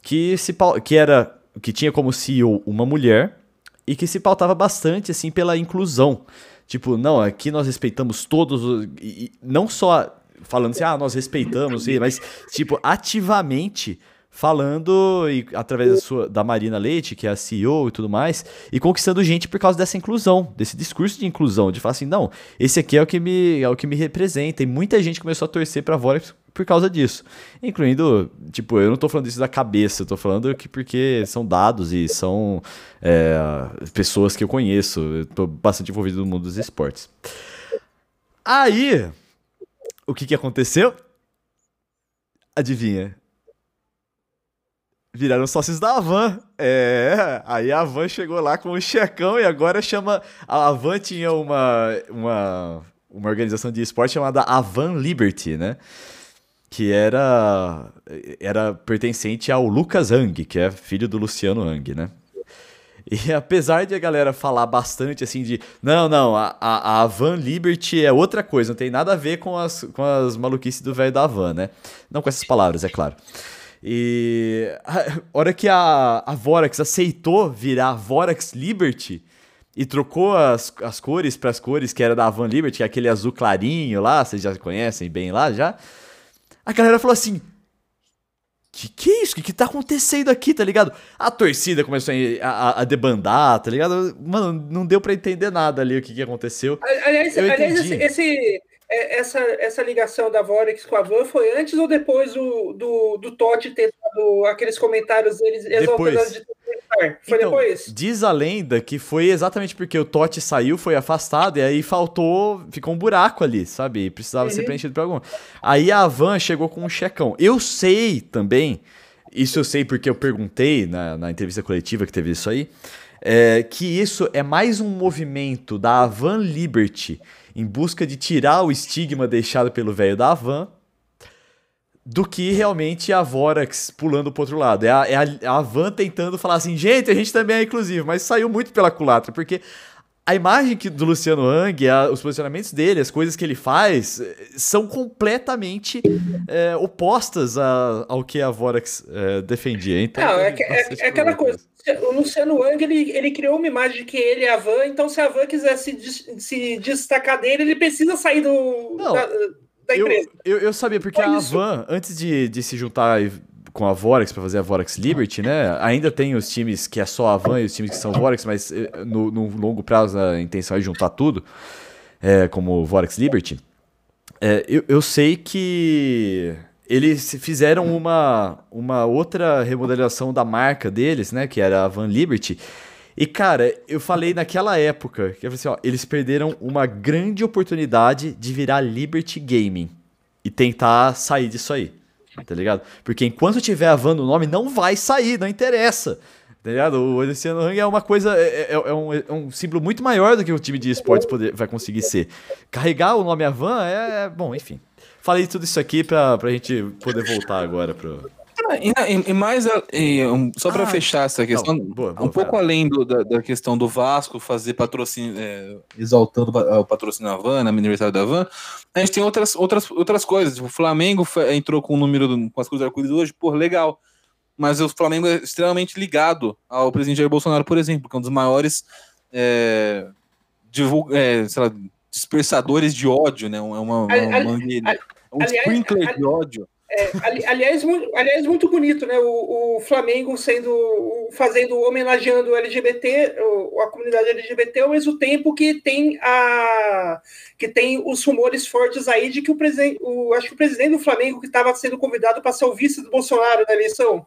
que, se, que era. Que tinha como CEO uma mulher e que se pautava bastante, assim, pela inclusão. Tipo, não, aqui nós respeitamos todos. E, não só falando assim, ah, nós respeitamos, mas, tipo, ativamente falando e através da, sua, da Marina Leite, que é a CEO e tudo mais, e conquistando gente por causa dessa inclusão, desse discurso de inclusão, de falar assim, não, esse aqui é o que me, é o que me representa. E muita gente começou a torcer pra Vorax por causa disso. Incluindo, tipo, eu não tô falando isso da cabeça, eu tô falando que porque são dados e são é, pessoas que eu conheço. Eu tô bastante envolvido no mundo dos esportes. Aí, o que que aconteceu? Adivinha? Viraram sócios da Avan. É, aí a Avan chegou lá com um checão e agora chama. A Avan tinha uma, uma, uma organização de esporte chamada Avan Liberty, né? Que era, era pertencente ao Lucas Hang, que é filho do Luciano Hang, né? E apesar de a galera falar bastante assim de não, não, a, a, a Van Liberty é outra coisa, não tem nada a ver com as, com as maluquices do velho da Van, né? Não com essas palavras, é claro. E <laughs> a hora que a, a Vorax aceitou virar Vorax Liberty e trocou as, as cores para as cores que era da Van Liberty, que é aquele azul clarinho lá, vocês já conhecem bem lá já. A galera falou assim: que que é isso? Que que tá acontecendo aqui, tá ligado? A torcida começou a, a, a debandar, tá ligado? Mano, não deu para entender nada ali o que que aconteceu. Aliás, aliás esse, esse, essa, essa ligação da Vorex com a Van foi antes ou depois do, do, do Totti ter dado aqueles comentários deles exaltados de Foi então, depois? Diz a lenda que foi exatamente porque o Totti saiu, foi afastado, e aí faltou, ficou um buraco ali, sabe? E precisava uhum. ser preenchido por algum. Aí a Van chegou com um checão. Eu sei também, isso eu sei porque eu perguntei na, na entrevista coletiva que teve isso aí, é, que isso é mais um movimento da Van Liberty em busca de tirar o estigma deixado pelo velho da Van do que realmente a Vorax pulando pro outro lado. É a, é a, a Van tentando falar assim, gente, a gente também é inclusivo, mas saiu muito pela culatra, porque a imagem que, do Luciano Hang, a, os posicionamentos dele, as coisas que ele faz, eh, são completamente é, opostas a, ao que a Vorax é, defendia. Então, Não, é, é, é aquela coisa. O Luciano Hang, ele, ele criou uma imagem de que ele é a Van, então se a Van quiser se, se destacar dele, ele precisa sair do, Não, da, da empresa. Eu, eu, eu sabia, porque a Van, antes de, de se juntar com a Vorax para fazer a Vorax Liberty, né? Ainda tem os times que é só a Van e os times que são Vorax, mas eh, no, no longo prazo a intenção é juntar tudo, é, como Vorax Liberty. É, eu, eu sei que eles fizeram uma, uma outra remodelação da marca deles, né? Que era a Van Liberty. E, cara, eu falei naquela época que assim, ó, eles perderam uma grande oportunidade de virar Liberty Gaming e tentar sair disso aí tá ligado? Porque enquanto tiver a van no nome, não vai sair, não interessa. Tá ligado? O Luciano Hang é uma coisa, é, é, é, um, é, um, símbolo muito maior do que o time de esportes poder, vai conseguir ser. Carregar o nome Avan é, bom, enfim. Falei tudo isso aqui pra, pra gente poder voltar agora pro, e, e, mais, e, um, só para ah, fechar essa questão, não, boa, boa, um pouco além do, da, da, questão do Vasco fazer patrocínio, é, exaltando o patrocínio da Van, na aniversário da Van, a gente tem outras, outras, outras coisas. Tipo, o Flamengo entrou com o número do, com as coisas arco hoje, pô, legal. Mas o Flamengo é extremamente ligado ao presidente Jair Bolsonaro, por exemplo, que é um dos maiores é, divulga, é, lá, dispersadores de ódio, né? É uma, uma, uma, um sprinkler de ódio É, ali, aliás, muito, aliás, muito bonito, né? O, o, Flamengo sendo fazendo, homenageando o LGBT, a comunidade LGBT, ao mesmo tempo que tem a que tem os rumores fortes aí de que o presidente, o, acho que o presidente do Flamengo que estava sendo convidado para ser o vice do Bolsonaro na eleição.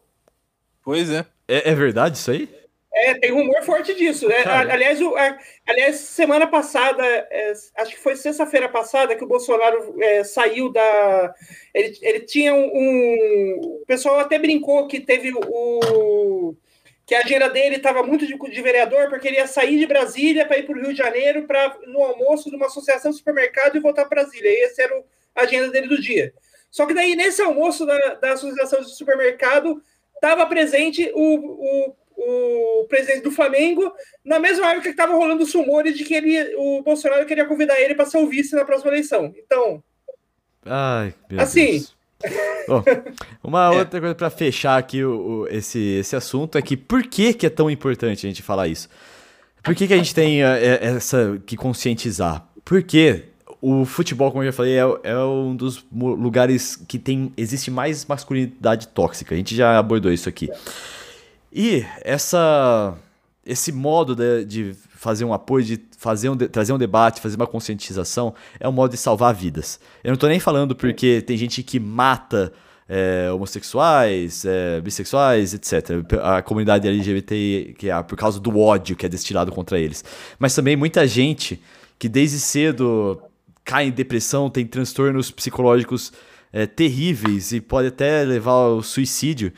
Pois é. É, é verdade isso aí? É, tem rumor forte disso. Né? Aliás, o, a, aliás, semana passada, é, acho que foi sexta-feira passada, que o Bolsonaro é, saiu da. Ele, ele tinha um, um, O pessoal até brincou que teve o. Que a agenda dele estava muito de, de, vereador, porque ele ia sair de Brasília para ir para o Rio de Janeiro para no almoço de uma associação de supermercado e voltar para Brasília. E esse era a agenda dele do dia. Só que daí, nesse almoço da, da associação de supermercado, estava presente o, o o presidente do Flamengo, na mesma época que estava rolando os rumores de que ele, o Bolsonaro queria convidar ele para ser o vice na próxima eleição. Então. Ai, assim. Bom, uma <laughs> é. outra coisa para fechar aqui o, o, esse, esse assunto é que por que, que é tão importante a gente falar isso? Por que, que a gente tem uh, essa que conscientizar? Porque o futebol, como eu já falei, é, é, um dos lugares que tem existe mais masculinidade tóxica. A gente já abordou isso aqui. E essa, esse modo de, de fazer um apoio, de fazer um de, trazer um debate, fazer uma conscientização, é um modo de salvar vidas. Eu não estou nem falando porque tem gente que mata é, homossexuais, é, bissexuais, etc. A comunidade LGBT, que é por causa do ódio que é destilado contra eles. Mas também muita gente que desde cedo cai em depressão, tem transtornos psicológicos é, terríveis e pode até levar ao suicídio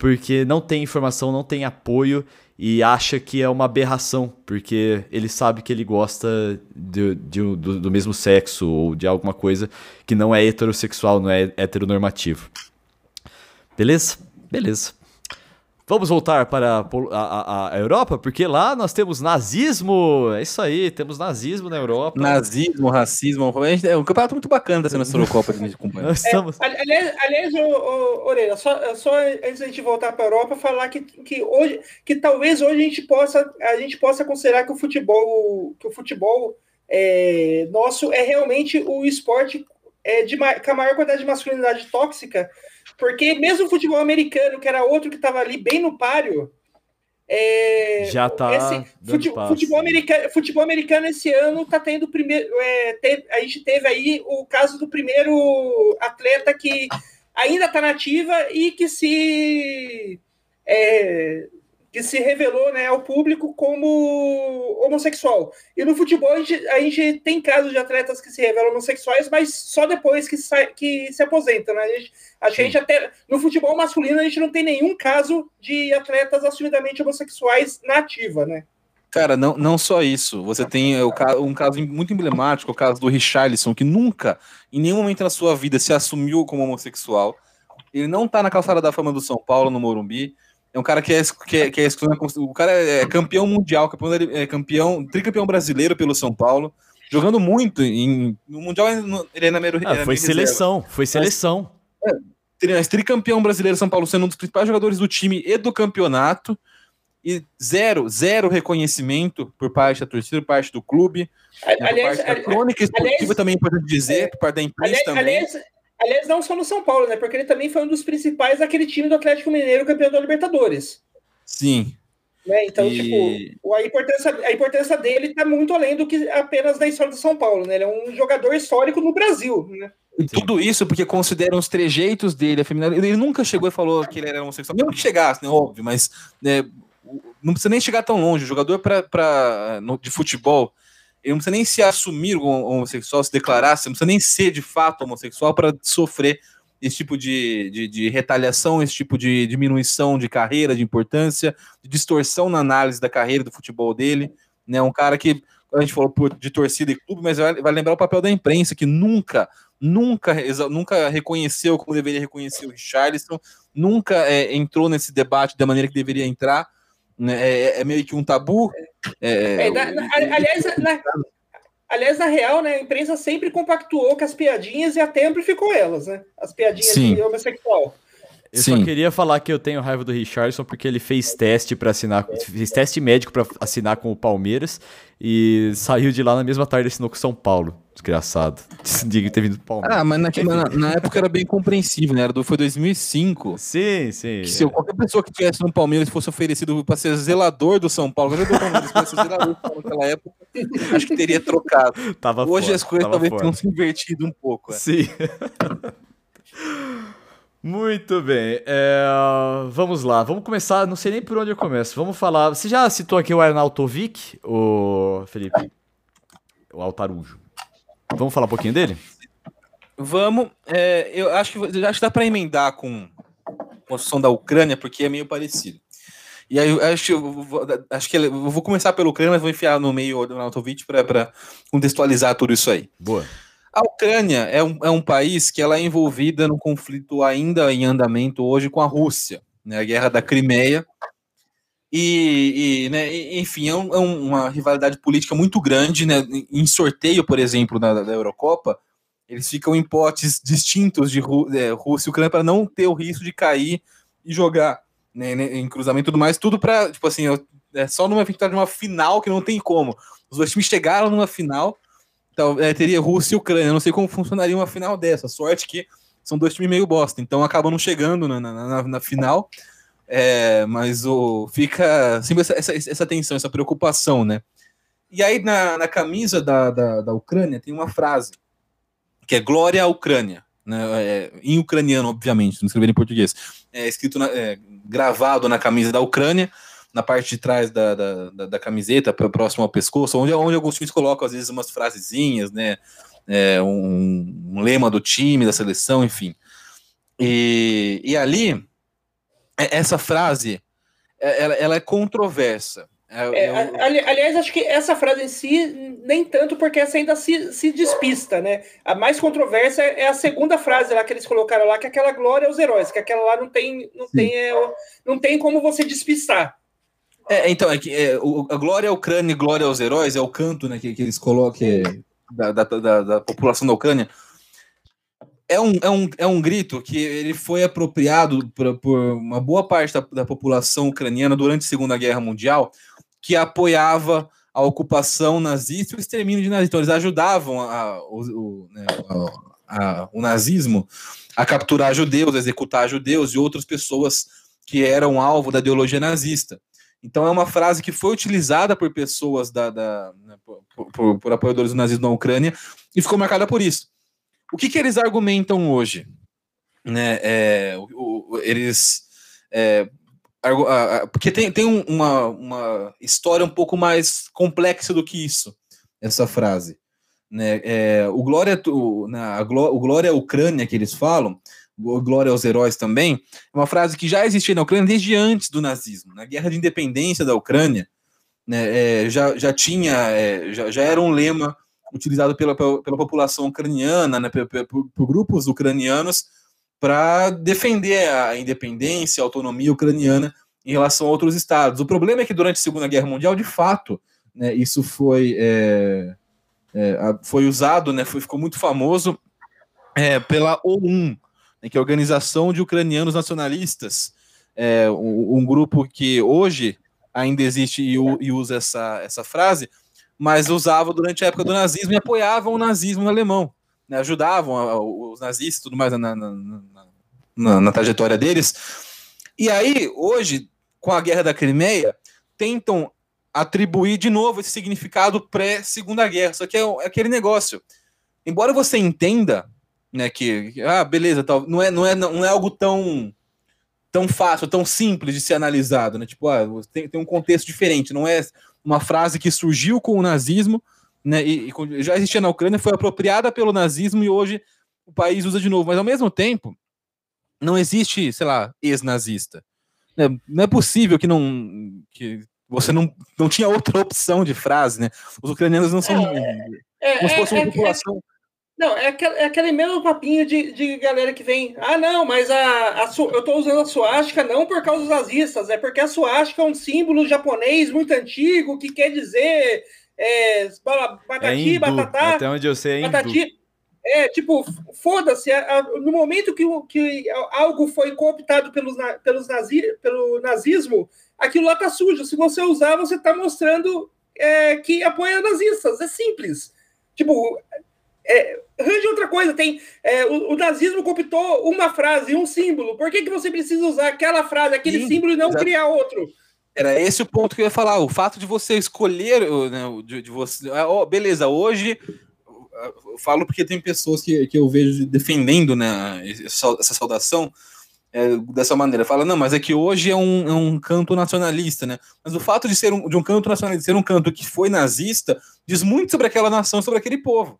porque não tem informação, não tem apoio e acha que é uma aberração, porque ele sabe que ele gosta de, de, do, do mesmo sexo ou de alguma coisa que não é heterossexual, não é heteronormativo. Beleza? Beleza. Vamos voltar para a, a, a, Europa, porque lá nós temos nazismo. É isso aí, temos nazismo na Europa. Nazismo, racismo. É um campeonato muito bacana sendo essa Eurocopa que a gente acompanha. Nós estamos... É, aliás, aliás o, o, Orelha, só, só antes da gente voltar para a Europa, falar que, que, hoje, que talvez hoje a gente possa, a gente possa considerar que o futebol, que o futebol é, nosso é realmente o esporte é, de, com a maior quantidade de masculinidade tóxica porque mesmo o futebol americano, que era outro que estava ali bem no páreo, é, já está. Fute, futebol, americano, futebol americano esse ano está tendo primeiro. É, teve, a gente teve aí o caso do primeiro atleta que ainda está nativa e que se é, que se revelou né, ao público como homossexual. E no futebol a gente, a gente, tem casos de atletas que se revelam homossexuais, mas só depois que, sai, que se aposentam. Né? A gente, a gente até no futebol masculino a gente não tem nenhum caso de atletas assumidamente homossexuais na ativa, né? Cara, não, não só isso. Você tem o, um caso muito emblemático, o caso do Richarlison, que nunca, em nenhum momento na sua vida, se assumiu como homossexual. Ele não tá na calçada da fama do São Paulo, no Morumbi. É um cara que é, que é, que é o cara é campeão mundial, campeão, é campeão, tricampeão brasileiro pelo São Paulo, jogando muito em, no mundial ele é na meio, ah, foi seleção, reserva. foi seleção. Mas, é, tricampeão brasileiro São Paulo sendo um dos principais jogadores do time e do campeonato e zero, zero reconhecimento por parte da torcida, por parte do clube, aliás, por parte da crônica esportiva aliás, também importante dizer, por parte da imprensa aliás, também. Aliás, Aliás, não só no São Paulo, né? Porque ele também foi um dos principais daquele time do Atlético Mineiro, campeão da Libertadores. Sim. Né? Então, e... tipo, a importância, a importância dele está muito além do que apenas da história do São Paulo, né? Ele é um jogador histórico no Brasil, né? E tudo isso porque consideram os trejeitos dele, a Ele nunca chegou e falou que ele era homossexual. Mesmo que chegasse, né? Óbvio, mas né, não precisa nem chegar tão longe. O jogador pra, pra, no, de futebol ele não precisa nem se assumir homossexual, se declarar, você não precisa nem ser de fato homossexual para sofrer esse tipo de, de, de, retaliação, esse tipo de diminuição de carreira, de importância, de distorção na análise da carreira do futebol dele. Né? Um cara que, a gente falou de torcida e clube, mas vai, vai lembrar o papel da imprensa, que nunca, nunca, nunca reconheceu como deveria reconhecer o Richarlison, nunca é, entrou nesse debate da maneira que deveria entrar. Né? É, é meio que um tabu. É, é, na, na, aliás, na, aliás, na real, né, a imprensa sempre compactuou com as piadinhas e até amplificou elas, né? As piadinhas Sim. de homossexual. Eu Sim. só queria falar que eu tenho raiva do Richardson porque ele fez teste para assinar, fez teste médico para assinar com o Palmeiras e saiu de lá na mesma tarde assinou com o São Paulo. Desgraçado. <laughs> Diga ter vindo do Palmeiras. Ah, mas na, na, na, época era bem compreensível, né? Era do, foi 2005. Sim, sim. se qualquer pessoa que tivesse no Palmeiras fosse oferecido para ser zelador do São Paulo, do Palmeiras ser zelador naquela época, acho que teria trocado. <laughs> Tava Hoje fora, as coisas talvez fora. tenham se invertido um pouco. É. Sim. <laughs> Muito bem. É, vamos lá. Vamos começar. Não sei nem por onde eu começo. Vamos falar. Você já citou aqui o Arnautovic, o Felipe? O Altarujo. Vamos falar um pouquinho dele? Vamos. É, eu acho que, acho que dá para emendar com a construção da Ucrânia, porque é meio parecido. E aí, eu acho, acho que eu vou começar pelo Ucrânia, mas vou enfiar no meio o Arnautovic para contextualizar tudo isso aí. Boa. A Ucrânia é um, é um país que ela é envolvida num conflito ainda em andamento hoje com a Rússia, né, a guerra da Crimeia. E, e né, enfim, é, um, é, uma rivalidade política muito grande. Né, em sorteio, por exemplo, da, da Eurocopa, eles ficam em potes distintos de é, Rússia e Ucrânia para não ter o risco de cair e jogar né, em cruzamento e tudo mais. Tudo para, tipo assim, é só numa vitória de uma final que não tem como. Os dois times chegaram numa final então, é, teria Rússia e Ucrânia. Não sei como funcionaria uma final dessa. Sorte que são dois times meio bosta, então acabam não chegando na, na, na, na final. É, mas o, fica sempre essa, essa, essa, tensão, essa preocupação, né? E aí na, na camisa da, da, da, Ucrânia tem uma frase que é Glória à Ucrânia, né? É, em ucraniano, obviamente, não escrever em português. É escrito na, é, gravado na camisa da Ucrânia na parte de trás da, da, da, da camiseta, próximo ao pescoço, onde, onde alguns times colocam, às vezes, umas frasezinhas, né? É, um, um, lema do time, da seleção, enfim. E, e ali, essa frase, ela, ela é controversa. É, eu... aliás, acho que essa frase em si, nem tanto, porque essa ainda se, se despista, né? A mais controversa é a segunda frase lá que eles colocaram lá, que é aquela glória aos heróis, que aquela lá não tem, não tem, é, não tem como você despistar. É, então, é que é, o, a glória à Ucrânia e glória aos heróis é o canto né, que, que eles colocam da, da, da, da, população da Ucrânia. É um, é, um, é um grito que ele foi apropriado por, por uma boa parte da, da população ucraniana durante a Segunda Guerra Mundial, que apoiava a ocupação nazista e o extermínio de nazistas. Então, eles ajudavam a, o, o, né, a, a, o nazismo a capturar judeus, a executar judeus e outras pessoas que eram alvo da ideologia nazista. Então é uma frase que foi utilizada por pessoas da, da né, por, por, por, apoiadores do nazismo na Ucrânia e ficou marcada por isso. O que, que eles argumentam hoje? Né, é, o, o, eles é, porque tem, tem uma, uma história um pouco mais complexa do que isso, essa frase. Né, é, o, Glória, na, a, o Glória Ucrânia que eles falam glória aos heróis também, é uma frase que já existia na Ucrânia desde antes do nazismo. Na guerra de independência da Ucrânia, né, é, já, já tinha, é, já, já era um lema utilizado pela, pela, população ucraniana, né, por, por, por grupos ucranianos, para defender a independência, a autonomia ucraniana em relação a outros estados. O problema é que durante a Segunda Guerra Mundial, de fato, né, isso foi, é, é, foi usado, né, foi, ficou muito famoso é, pela OUN, né, que é a Organização de Ucranianos Nacionalistas, é, um, um, grupo que hoje ainda existe e, e, usa essa, essa frase, mas usava durante a época do nazismo e apoiavam o nazismo alemão, né, ajudavam a, a, os nazistas e tudo mais na, na, na, na trajetória deles. E aí, hoje, com a Guerra da Crimeia, tentam atribuir de novo esse significado pré-segunda guerra. Só que é, é aquele negócio. Embora você entenda né? Que, ah, beleza, tal, não é, não é, não é algo tão tão fácil, tão simples de ser analisado, né? Tipo, ah, tem, tem um contexto diferente, não é uma frase que surgiu com o nazismo, né? E, e já existia na Ucrânia, foi apropriada pelo nazismo e hoje o país usa de novo. Mas ao mesmo tempo, não existe, sei lá, ex-nazista. Né? Não é possível que não que você não, não tinha outra opção de frase, né? Os ucranianos não são é, é, como se fosse uma é, é, população não, é aquele, é aquele mesmo papinho de, de galera que vem. Ah, não, mas a, a eu estou usando a suástica não por causa dos nazistas, é porque a suástica é um símbolo japonês muito antigo que quer dizer é, batati, é batatá. Até onde eu sei é batati, É, tipo, foda-se, no momento que, que algo foi cooptado pelos, pelos nazi, pelo nazismo, aquilo lá tá sujo. Se você usar, você tá mostrando é, que apoia nazistas. É simples. Tipo, É, arranje outra coisa. Tem é, o, o, nazismo copiou uma frase, um símbolo. Por que, que você precisa usar aquela frase, aquele Sim, símbolo e não exatamente. criar outro? Era esse o ponto que eu ia falar. O fato de você escolher, né, de, de você, oh, beleza, hoje eu falo porque tem pessoas que, que eu vejo defendendo né, essa saudação é, dessa maneira. Fala, não, mas é que hoje é um, é um canto nacionalista, né? Mas o fato de ser um, de um canto nacionalista ser um canto que foi nazista diz muito sobre aquela nação, sobre aquele povo.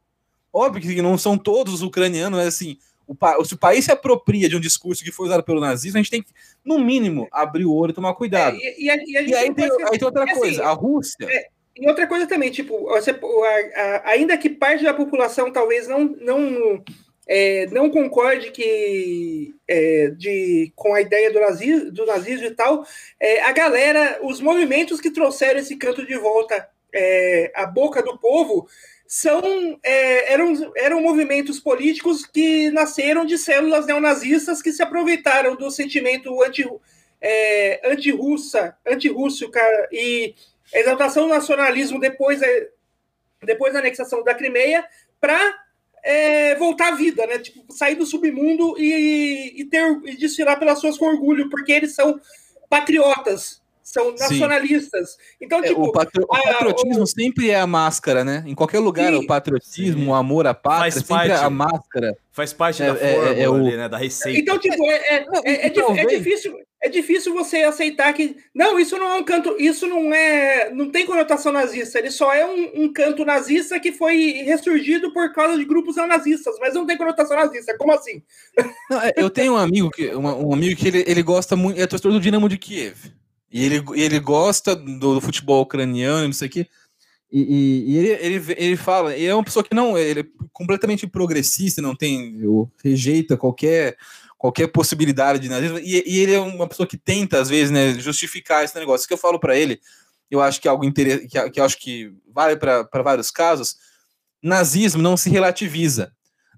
Óbvio que não são todos os ucranianos, mas assim, o, se o país se apropria de um discurso que foi usado pelo nazismo, a gente tem que, no mínimo, abrir o olho e tomar cuidado. É, e, e, e, e aí, tem, aí, tem, outra coisa, assim, a Rússia. É, e outra coisa também, tipo, você, a, a, ainda que parte da população talvez não, não, é, não concorde que, é, de, com a ideia do nazismo, do nazismo e tal, é, a galera, os movimentos que trouxeram esse canto de volta é, à boca do povo são é, eram, eram movimentos políticos que nasceram de células neonazistas que se aproveitaram do sentimento anti, é, anti-russa, anti-russo e exaltação do nacionalismo depois, é, depois da anexação da Crimeia para é, voltar à vida, né? Tipo, sair do submundo e, e, ter, e desfilar pelas suas com orgulho, porque eles são patriotas, são nacionalistas. Sim. Então, é, tipo. O, patri o patriotismo a, o... sempre é a máscara, né? Em qualquer lugar, Sim. o patriotismo, Sim. o amor à pátria, Faz sempre parte. é a máscara. Faz parte é, da é, fórmula, é, o... ali, né? Da receita. Então, tipo, é, é, é, é difícil. É difícil você aceitar que. Não, isso não é um canto. Isso não é. Não tem conotação nazista. Ele só é um, um canto nazista que foi ressurgido por causa de grupos nazistas, mas não tem conotação nazista. Como assim? Não, eu tenho um amigo que, um, um amigo que ele, ele gosta muito. É torcedor do Dinamo de Kiev. E ele, ele gosta do, do futebol ucraniano, não sei o quê. E, e, e, ele, ele, ele fala, ele é uma pessoa que não, ele é completamente progressista, não tem, rejeita qualquer qualquer possibilidade de nazismo, e, e, ele é uma pessoa que tenta, às vezes, né, justificar esse negócio. Isso que eu falo para ele, eu acho que é algo interessante, que, que acho que vale para vários casos, nazismo não se relativiza,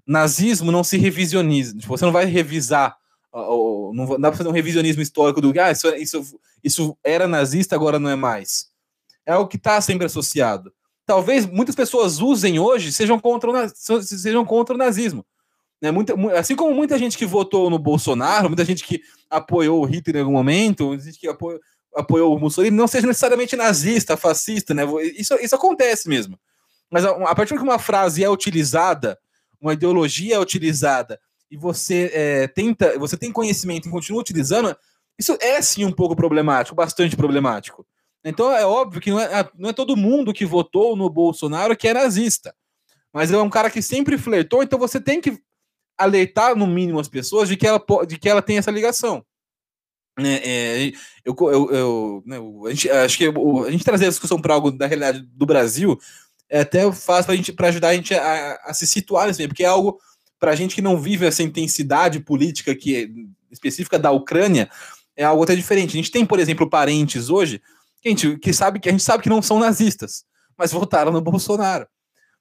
nazismo não se revisioniza, tipo, você não vai revisar não dá para fazer um revisionismo histórico do ah, isso, isso, isso era nazista, agora não é mais. É o que está sempre associado. Talvez muitas pessoas usem hoje sejam contra o, sejam contra o nazismo. Né? Muita, assim como muita gente que votou no Bolsonaro, muita gente que apoiou o Hitler em algum momento, muita gente que apoiou, apoiou o Mussolini, não seja necessariamente nazista, fascista, né? Isso, isso acontece mesmo. Mas a, a partir que uma frase é utilizada, uma ideologia é utilizada e você é, tenta, você tem conhecimento e continua utilizando, isso é sim um pouco problemático, bastante problemático. Então é óbvio que não é, não é todo mundo que votou no Bolsonaro que é nazista. Mas é um cara que sempre flertou, então você tem que alertar, no mínimo, as pessoas de que ela, de que ela tem essa ligação. É, é, eu, eu, eu, né, a gente, acho que a gente trazer a discussão para algo da realidade do Brasil é até fácil para ajudar a gente a, a se situar nesse porque é algo para a gente que não vive essa intensidade política que é específica da Ucrânia, é algo até diferente. A gente tem, por exemplo, parentes hoje que a gente, que sabe que a gente sabe que não são nazistas, mas votaram no Bolsonaro.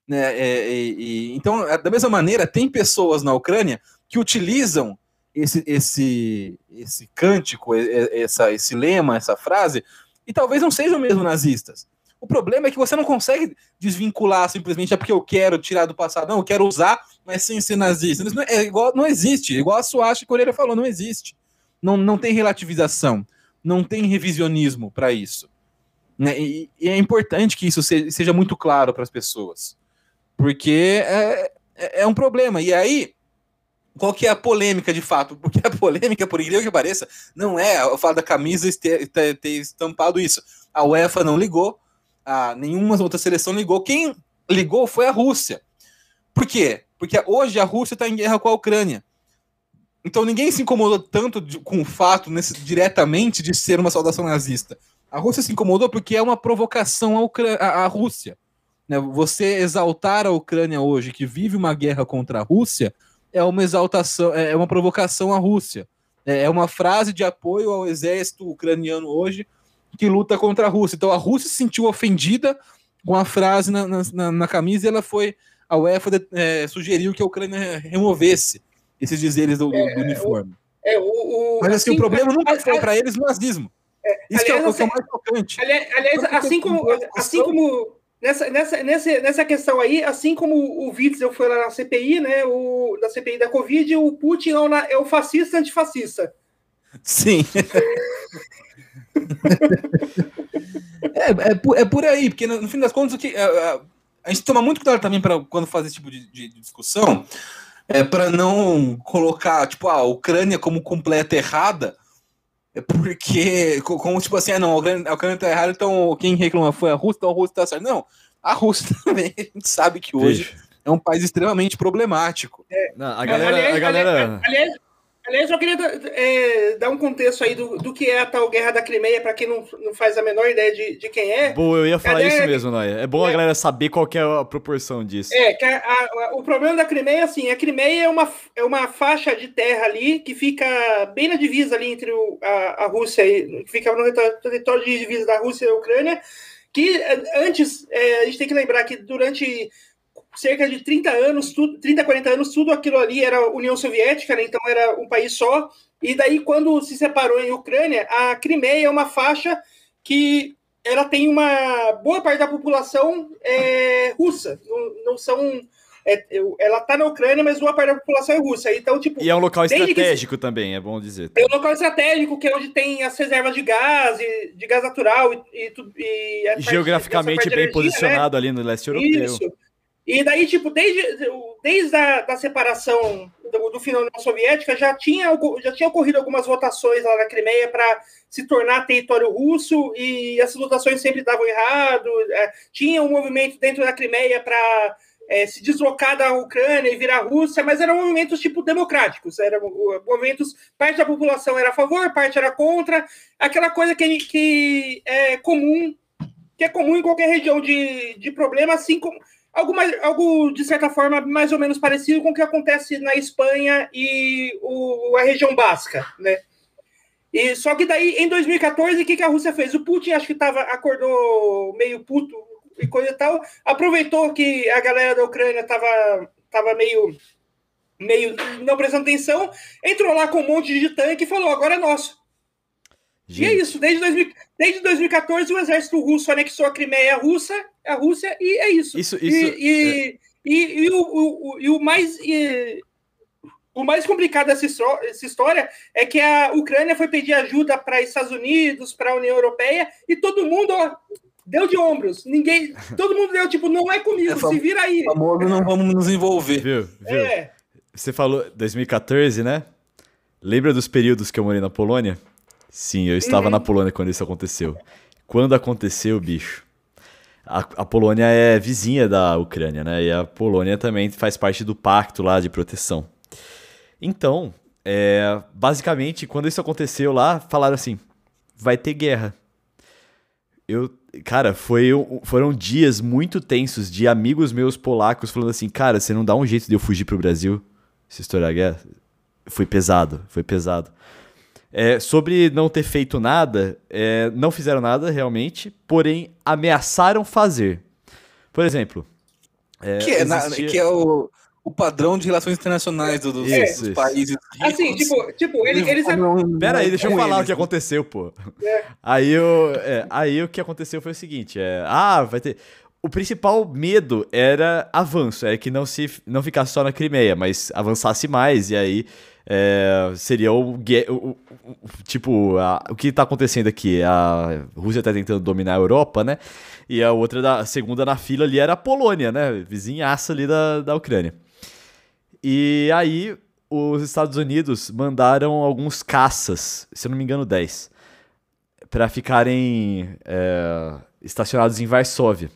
Né? É, e, então, é, da mesma maneira, tem pessoas na Ucrânia que utilizam esse, esse, esse cântico, essa, esse lema, essa frase, e talvez não sejam mesmo nazistas. O problema é que você não consegue desvincular simplesmente é porque eu quero tirar do passado. Não, eu quero usar, mas sem ser nazista. Não, é igual, não existe. Igual a Suache Coreira falou, não existe. Não, não tem relativização. Não tem revisionismo para isso. Né? E, e, é importante que isso seja, seja muito claro para as pessoas. Porque é, é, é um problema. E aí, qual que é a polêmica de fato? Porque a polêmica, por incrível que pareça, não é o fato da camisa ter, ter, ter estampado isso. A UEFA não ligou, a nenhuma outra seleção ligou. Quem ligou foi a Rússia. Por quê? Porque hoje a Rússia está em guerra com a Ucrânia. Então ninguém se incomodou tanto de, com o fato nesse, diretamente de ser uma saudação nazista. A Rússia se incomodou porque é uma provocação à, à, à Rússia. Né? Você exaltar a Ucrânia hoje, que vive uma guerra contra a Rússia, é uma exaltação, é, é uma provocação à Rússia. É, é uma frase de apoio ao exército ucraniano hoje que luta contra a Rússia. Então a Rússia se sentiu ofendida com a frase na, na, na camisa e ela foi. A UEFA é, sugeriu que a Ucrânia removesse esses dizeres do, é, do uniforme. É, o, o, Mas assim, assim, o problema nunca foi para eles o nazismo. É, Isso aliás, é o que é mais chocante. Aliás, aliás assim, como, assim, como, nessa, nessa, nessa, nessa questão aí, assim como o Witzel foi lá na CPI, né? O, na CPI da Covid, o Putin é o, é o fascista antifascista. Sim. <laughs> é, é, por, é por aí, porque no, no fim das contas, o que, a, a, a gente toma muito cuidado também para quando faz esse tipo de, de, de discussão, é para não colocar, tipo, a Ucrânia como completa errada, é porque, como tipo assim, ah, não, a Ucrânia, a Ucrânia tá errada, então quem reclama foi a Rússia, então a Rússia tá certo. Não, a Rússia <laughs> também, a gente sabe que hoje é um país extremamente problemático. É, não, a galera. Aliás, a galera... aliás, Aliás, eu queria é, dar um contexto aí do, do que é a tal Guerra da Crimeia, para quem não, não faz a menor ideia de, de quem é. Boa, eu ia falar isso mesmo, Noia. É bom é, a galera saber qual é a proporção disso. É, que a, a, o problema da Crimeia, assim, a Crimeia é uma, é uma faixa de terra ali que fica bem na divisa ali entre o, a, a Rússia e fica no território de divisa da Rússia e a Ucrânia, que antes, é, a gente tem que lembrar que durante cerca de 30 anos, tudo, 30, 40 anos, tudo aquilo ali era União Soviética, né? então era um país só. E daí, quando se separou em Ucrânia, a Crimeia é uma faixa que ela tem uma boa parte da população é, russa. Não, não são. É, ela está na Ucrânia, mas boa parte da população é russa. Então, tipo, e é um local estratégico que, também, é bom dizer. É um local estratégico, que é onde tem as reservas de gás, de gás natural e, e, e geograficamente bem energia, né? posicionado né? ali no leste europeu. Isso. E daí, tipo, desde, desde a da separação do, do final da União Soviética, já tinha, já tinha ocorrido algumas votações lá na Crimeia para se tornar território russo, e essas votações sempre davam errado. É, tinha um movimento dentro da Crimeia para é, se deslocar da Ucrânia e virar Rússia, mas eram movimentos tipo democráticos, eram movimentos, parte da população era a favor, parte era contra, aquela coisa que, que é comum, que é comum em qualquer região de, de problema, assim como algo, mais, algo de certa forma mais ou menos parecido com o que acontece na Espanha e o, a região basca, né? E só que daí em 2014 o que, que a Rússia fez? O Putin acho que tava acordou meio puto e coisa e tal, aproveitou que a galera da Ucrânia tava tava meio meio não prestando atenção, entrou lá com um monte de tanque e falou agora é nosso. Gente. E é isso, desde, 2000, desde 2014 o exército russo anexou a Crimeia russa, a Rússia, e é isso. Isso, isso. E, e, é... e, e o, o, e o mais. o mais complicado dessa história é que a Ucrânia foi pedir ajuda para Estados Unidos, para a União Europeia, e todo mundo ó, deu de ombros. Ninguém. Todo mundo deu, tipo, não é comigo, é se vira aí. Famoso, não vamos nos envolver. Viu, viu? É. Você falou 2014, né? Lembra dos períodos que eu morei na Polônia? Sim, eu estava uhum. na Polônia quando isso aconteceu. Quando aconteceu, bicho. A, a, Polônia é vizinha da Ucrânia, né? E a Polônia também faz parte do pacto lá de proteção. Então, é, basicamente, quando isso aconteceu lá, falaram assim: vai ter guerra. Eu, cara, foi, foram dias muito tensos de amigos meus polacos falando assim: cara, você não dá um jeito de eu fugir pro Brasil se estourar a guerra? Foi pesado, foi pesado. É, sobre não ter feito nada, é, não fizeram nada realmente, porém ameaçaram fazer. Por exemplo. É, que, é, existia... na, que é o, o padrão de relações internacionais do, dos, isso, dos países. Ricos. Assim, tipo, tipo eles. eles... Pera aí, deixa eu falar eles. o que aconteceu, pô. É. Aí, eu, é, aí o que aconteceu foi o seguinte: é, ah, vai ter. O principal medo era avanço, é que não se não ficasse só na Crimeia, mas avançasse mais e aí é, seria o, o, o, tipo a, o que está acontecendo aqui? A Rússia está tentando dominar a Europa né? E a outra da a segunda na fila ali era a Polônia né? Vizinhaça ali da, da Ucrânia. E aí os Estados Unidos mandaram alguns caças se eu não me engano 10 para ficarem é, estacionados em Varsóvia.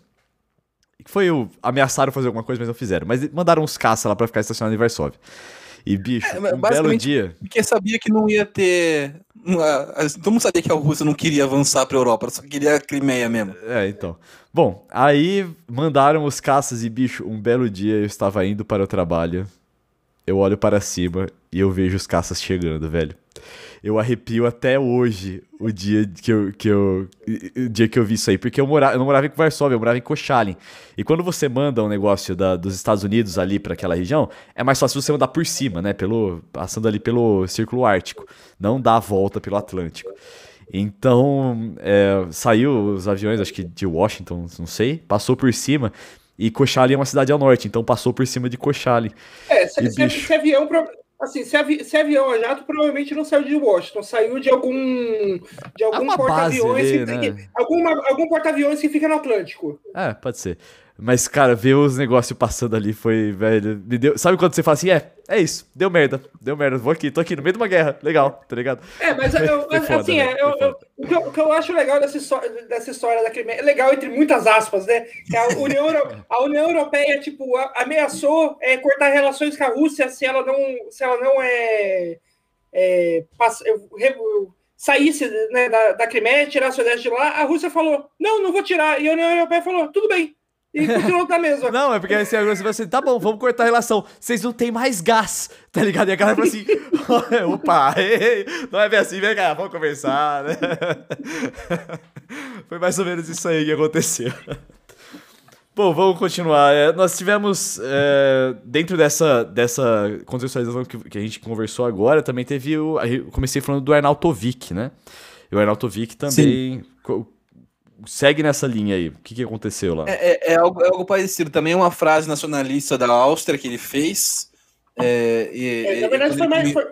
Foi o ameaçaram fazer alguma coisa mas não fizeram. Mas mandaram uns caças lá para ficar estacionados em Varsóvia e, bicho, é, um belo dia. Porque sabia que não ia ter. Todo mundo sabia que a Rússia não queria avançar para a Europa, só queria a Crimeia mesmo. É, então. Bom, aí mandaram os caças e, bicho, um belo dia eu estava indo para o trabalho. Eu olho para cima e eu vejo os caças chegando, velho eu arrepio até hoje o dia que eu, que eu, o dia que eu vi isso aí. Porque eu, morava, eu não morava em Varsóvia, eu morava em Cochalin. E quando você manda um negócio da, dos Estados Unidos ali para aquela região, é mais fácil você mandar por cima, né? Pelo, passando ali pelo Círculo Ártico. Não dá a volta pelo Atlântico. Então, é, saiu os aviões, acho que de Washington, não sei, passou por cima. E Kochali é uma cidade ao norte, então passou por cima de Kochali. É, se, se, se avião. Assim, se, avi, se avião a jato, provavelmente não saiu de Washington, saiu de algum de algum porta-aviões, né? algum, algum porta-aviões que fica no Atlântico. É, pode ser. Mas, cara, ver os negócios passando ali foi, velho. Me deu... Sabe quando você fala assim, é, é isso, deu merda, deu merda, vou aqui, tô aqui no meio de uma guerra, legal, tá ligado? É, mas eu, <laughs> foda, assim, né? eu, eu, o, que eu, o, que eu, acho legal dessa história, dessa história da Crimeia, é legal entre muitas aspas, né? Que a União, a União Europeia, tipo, ameaçou é, cortar relações com a Rússia se ela não, se ela não é, é passa, saísse né, da, da Crimeia, tirasse o exército de lá, a Rússia falou, não, não vou tirar, e a União Europeia falou, tudo bem, e continuou da mesma. Não, é porque aí você vai assim, tá bom, vamos cortar a relação. Vocês não tem mais gás, tá ligado? E a galera fala assim, <laughs> opa, ei, não é bem assim, vem cá, vamos conversar, né? <laughs> Foi mais ou menos isso aí que aconteceu. Bom, vamos continuar. É, nós tivemos, é, dentro dessa, dessa contextualização que, que, a gente conversou agora, também teve o. Eu comecei falando do Arnautovic, né? E o Arnautovic também. Sim segue nessa linha aí. O que, que aconteceu lá? É, é, é, algo, é algo parecido. Também é uma frase nacionalista da Áustria que ele fez. É, e, é, na verdade, foi, mais, foi,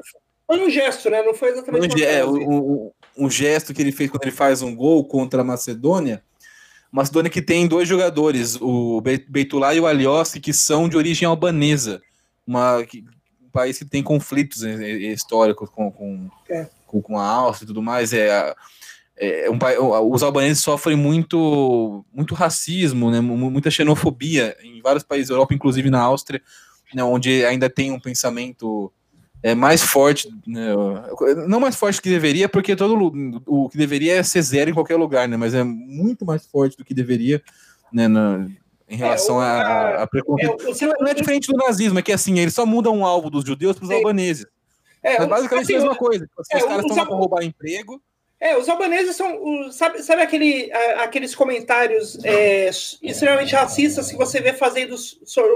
foi, um gesto, né? Não foi exatamente um, é, um, um, gesto que ele fez quando ele faz um gol contra a Macedônia. Macedônia que tem dois jogadores, o Beitulá e o Alioski, que são de origem albanesa. Uma, que, um país que tem conflitos né, históricos com, com, é. com, com, a Áustria e tudo mais. É, é, um, os albaneses sofrem muito, muito racismo, né, muita xenofobia em vários países da Europa, inclusive na Áustria, né, onde ainda tem um pensamento é, mais forte, né, não mais forte que deveria, porque todo o que deveria é ser zero em qualquer lugar, né, mas é muito mais forte do que deveria né, na, em relação é, a, a preconceito. É, não é diferente do nazismo, é que assim, eles só mudam o alvo dos judeus para os albaneses. É, mas basicamente assim, a mesma coisa. Assim, os caras estão lá para roubar emprego é, os albaneses são. Sabe, sabe aquele, aqueles comentários é, extremamente racistas que você vê fazendo sobre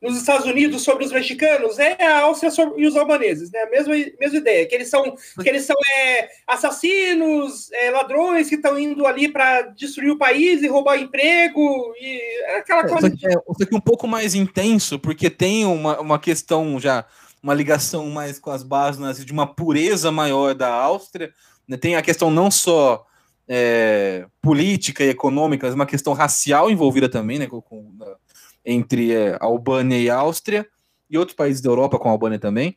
nos Estados Unidos sobre os mexicanos? É a Áustria e os albaneses, né? A mesma, mesma ideia, que eles são, que eles são é, assassinos, é, ladrões que estão indo ali para destruir o país e roubar emprego, e é aquela coisa. Isso aqui, é, isso aqui é um pouco mais intenso, porque tem uma, uma questão já, uma ligação mais com as bases de uma pureza maior da Áustria tem a questão não só é, política e econômica, mas uma questão racial envolvida também, né, com, com, entre é, Albânia e Áustria, e outros países da Europa com a Albânia também.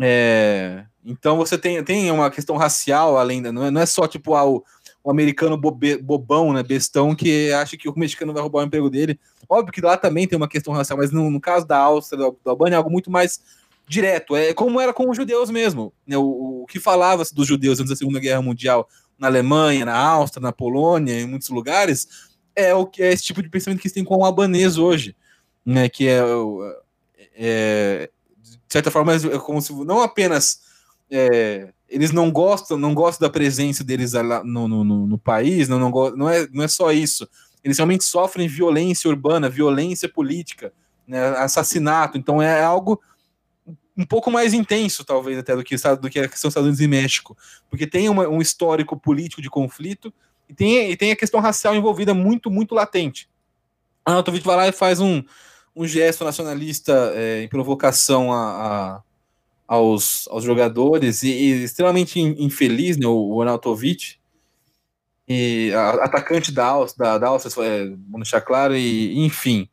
É, então você tem, tem uma questão racial além da. Não é, não é só tipo ah, o, o, americano bobe, bobão, né, bestão, que acha que o mexicano vai roubar o emprego dele. Óbvio que lá também tem uma questão racial, mas no, no caso da Áustria, da, da Albânia, é algo muito mais direto. É como era com os judeus mesmo. Né? O, o que falava-se dos judeus antes da Segunda Guerra Mundial na Alemanha, na Áustria, na Polônia, em muitos lugares, é o que é esse tipo de pensamento que se tem com o albanês hoje, né? Que é, é de certa forma é como se não apenas é, eles não gostam, não gostam da presença deles no, no, no, no país, não, não, não, é, não é só isso. Eles realmente sofrem violência urbana, violência política, né, assassinato. Então é algo um pouco mais intenso, talvez, até do que, do que a questão dos Estados Unidos e México, porque tem uma, um histórico político de conflito e tem, e tem a questão racial envolvida muito, muito latente. A Anatovich vai lá e faz um, um gesto nacionalista é, em provocação a, a, aos, aos jogadores e, e extremamente infeliz, né, o, o Arnautovic, e a, atacante da Áustria, da, da Áustria é, vamos deixar claro, e enfim,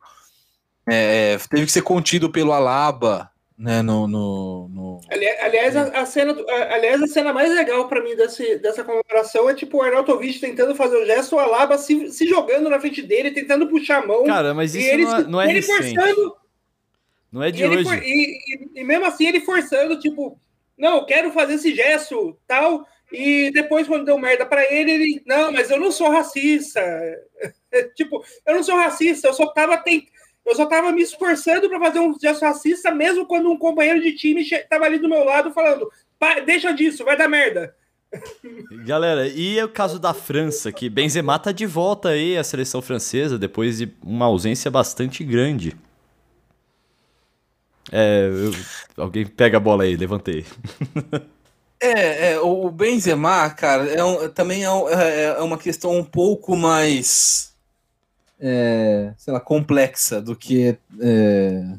é, teve que ser contido pelo Alaba, né, no, no, no... Aliás, a, a, cena, aliás, a cena mais legal para mim desse, dessa comemoração é tipo o Arnautovic tentando fazer o gesto, o Alaba se, se jogando na frente dele, tentando puxar a mão. Cara, mas isso ele, não é, não é ele recente. forçando. Não é de e hoje. For, e, e, e, mesmo assim ele forçando, tipo, não, quero fazer esse gesto, tal. E depois, quando deu merda para ele, ele, não, mas eu não sou racista. <laughs> tipo, eu não sou racista, eu só tava tentando eu só estava me esforçando para fazer um gesto racista, mesmo quando um companheiro de time estava ali do meu lado falando: deixa disso, vai dar merda. <laughs> Galera, e o caso da França, que Benzema tá de volta aí à seleção francesa depois de uma ausência bastante grande. É, eu, alguém pega a bola aí, levantei. É, é, o Benzema, cara, é um, também é, é, é, uma questão um pouco mais, é, sei lá, complexa do que é,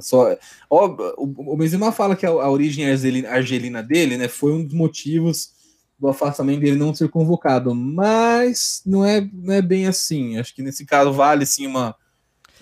só. Ó, o, o fala que a, a origem argelina dele, né, foi um dos motivos do afastamento dele não ser convocado, mas não é, não é bem assim. Acho que nesse caso vale sim uma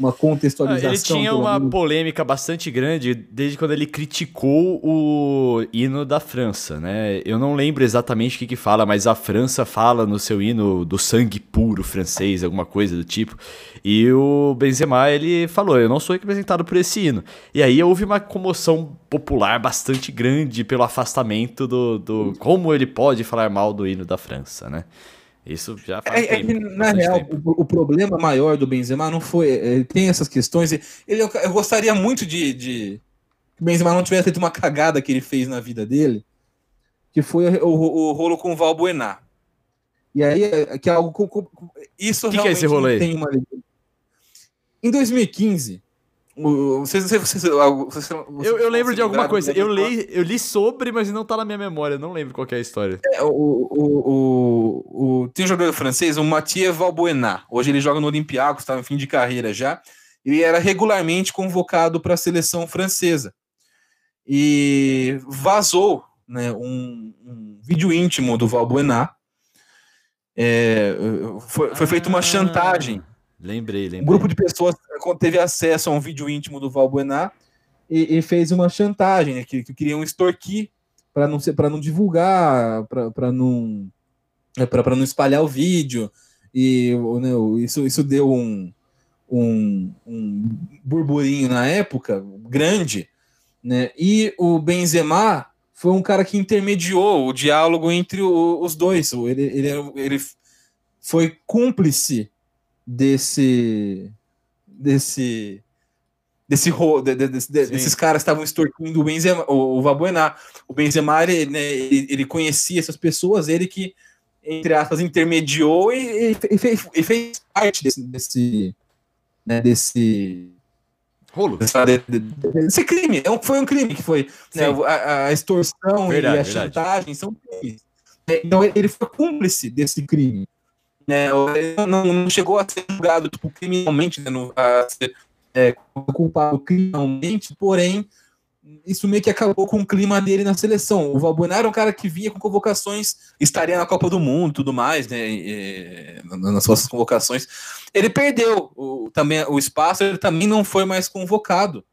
uma contextualização. Ele tinha uma polêmica bastante grande desde quando ele criticou o hino da França, né? Eu não lembro exatamente o que, que fala, mas a França fala no seu hino do sangue puro francês, alguma coisa do tipo. E o Benzema, ele falou, eu não sou representado por esse hino. E aí houve uma comoção popular bastante grande pelo afastamento do, do como ele pode falar mal do hino da França, né? Isso já faz é, tempo, é que, na real, o, o, problema maior do Benzema não foi. É, ele tem essas questões. Ele, eu gostaria muito de, de que o Benzema não tivesse feito uma cagada que ele fez na vida dele, que foi o, o, o rolo com o Valbuena. E aí, é, que é algo. Isso que realmente que é esse rolo aí? tem uma. Em 2015, vocês, vocês, vocês, vocês, eu, eu lembro de alguma coisa. Eu li, eu li sobre, mas não tá na minha memória. não lembro qual é a história. É, o, o, o, o, tem um jogador francês, o Mathieu Valbuena. Hoje ele joga no Olympiacos, está no fim de carreira já. Ele era regularmente convocado para a seleção francesa. E vazou né, um, um vídeo íntimo do Valbuena. É, foi, foi feita uma ah. chantagem Lembrei, lembrei. Um grupo de pessoas teve acesso a um vídeo íntimo do Valbuena e, e fez uma chantagem, né, que, que queriam extorquir para não para não divulgar, para não é, para não espalhar o vídeo e né, isso, isso deu um, um, um burburinho na época grande, né? E o Benzema foi um cara que intermediou o diálogo entre o, os dois. Ele, ele, ele foi cúmplice desse desse desse de, de, de, desses caras estavam extorquindo o Benzema, o, o Valbuena. O Benzema, ele, né, ele, ele, conhecia essas pessoas, ele que, entre aspas, intermediou e, e, fez, e fez, parte desse, desse, né, desse rolo. Desse crime. É foi um crime que foi. Né, a, a, extorsão verdade, e a verdade. chantagem são crimes. Então ele foi cúmplice desse crime né? Não, não chegou a ser julgado tipo, criminalmente, né? No, a ser é, culpado criminalmente, porém, isso meio que acabou com o clima dele na seleção. O Valbuena era um cara que vinha com convocações, estaria na Copa do Mundo tudo mais, né? E, nas suas convocações. Ele perdeu o, também o espaço, ele também não foi mais convocado.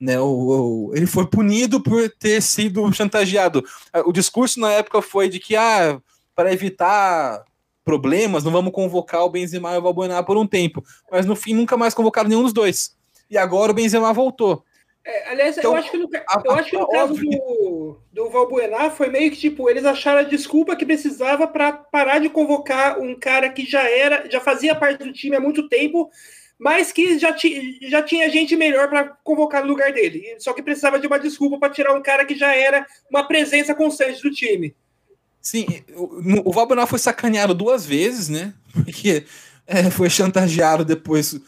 Né, o, ele foi punido por ter sido chantageado. O discurso na época foi de que, ah, para evitar problemas, não vamos convocar o Benzema e o Valbuena por um tempo. Mas no fim nunca mais convocaram nenhum dos dois. E agora o Benzema voltou. É, aliás, então, eu acho que no, eu acho que no caso do, do Valbuena foi meio que tipo, eles acharam a desculpa que precisava para parar de convocar um cara que já era, já fazia parte do time há muito tempo, mas que já, ti, já tinha gente melhor para convocar no lugar dele. Só que precisava de uma desculpa para tirar um cara que já era uma presença constante do time. Sim, o, o foi sacaneado duas vezes, né? Porque é, foi chantageado depois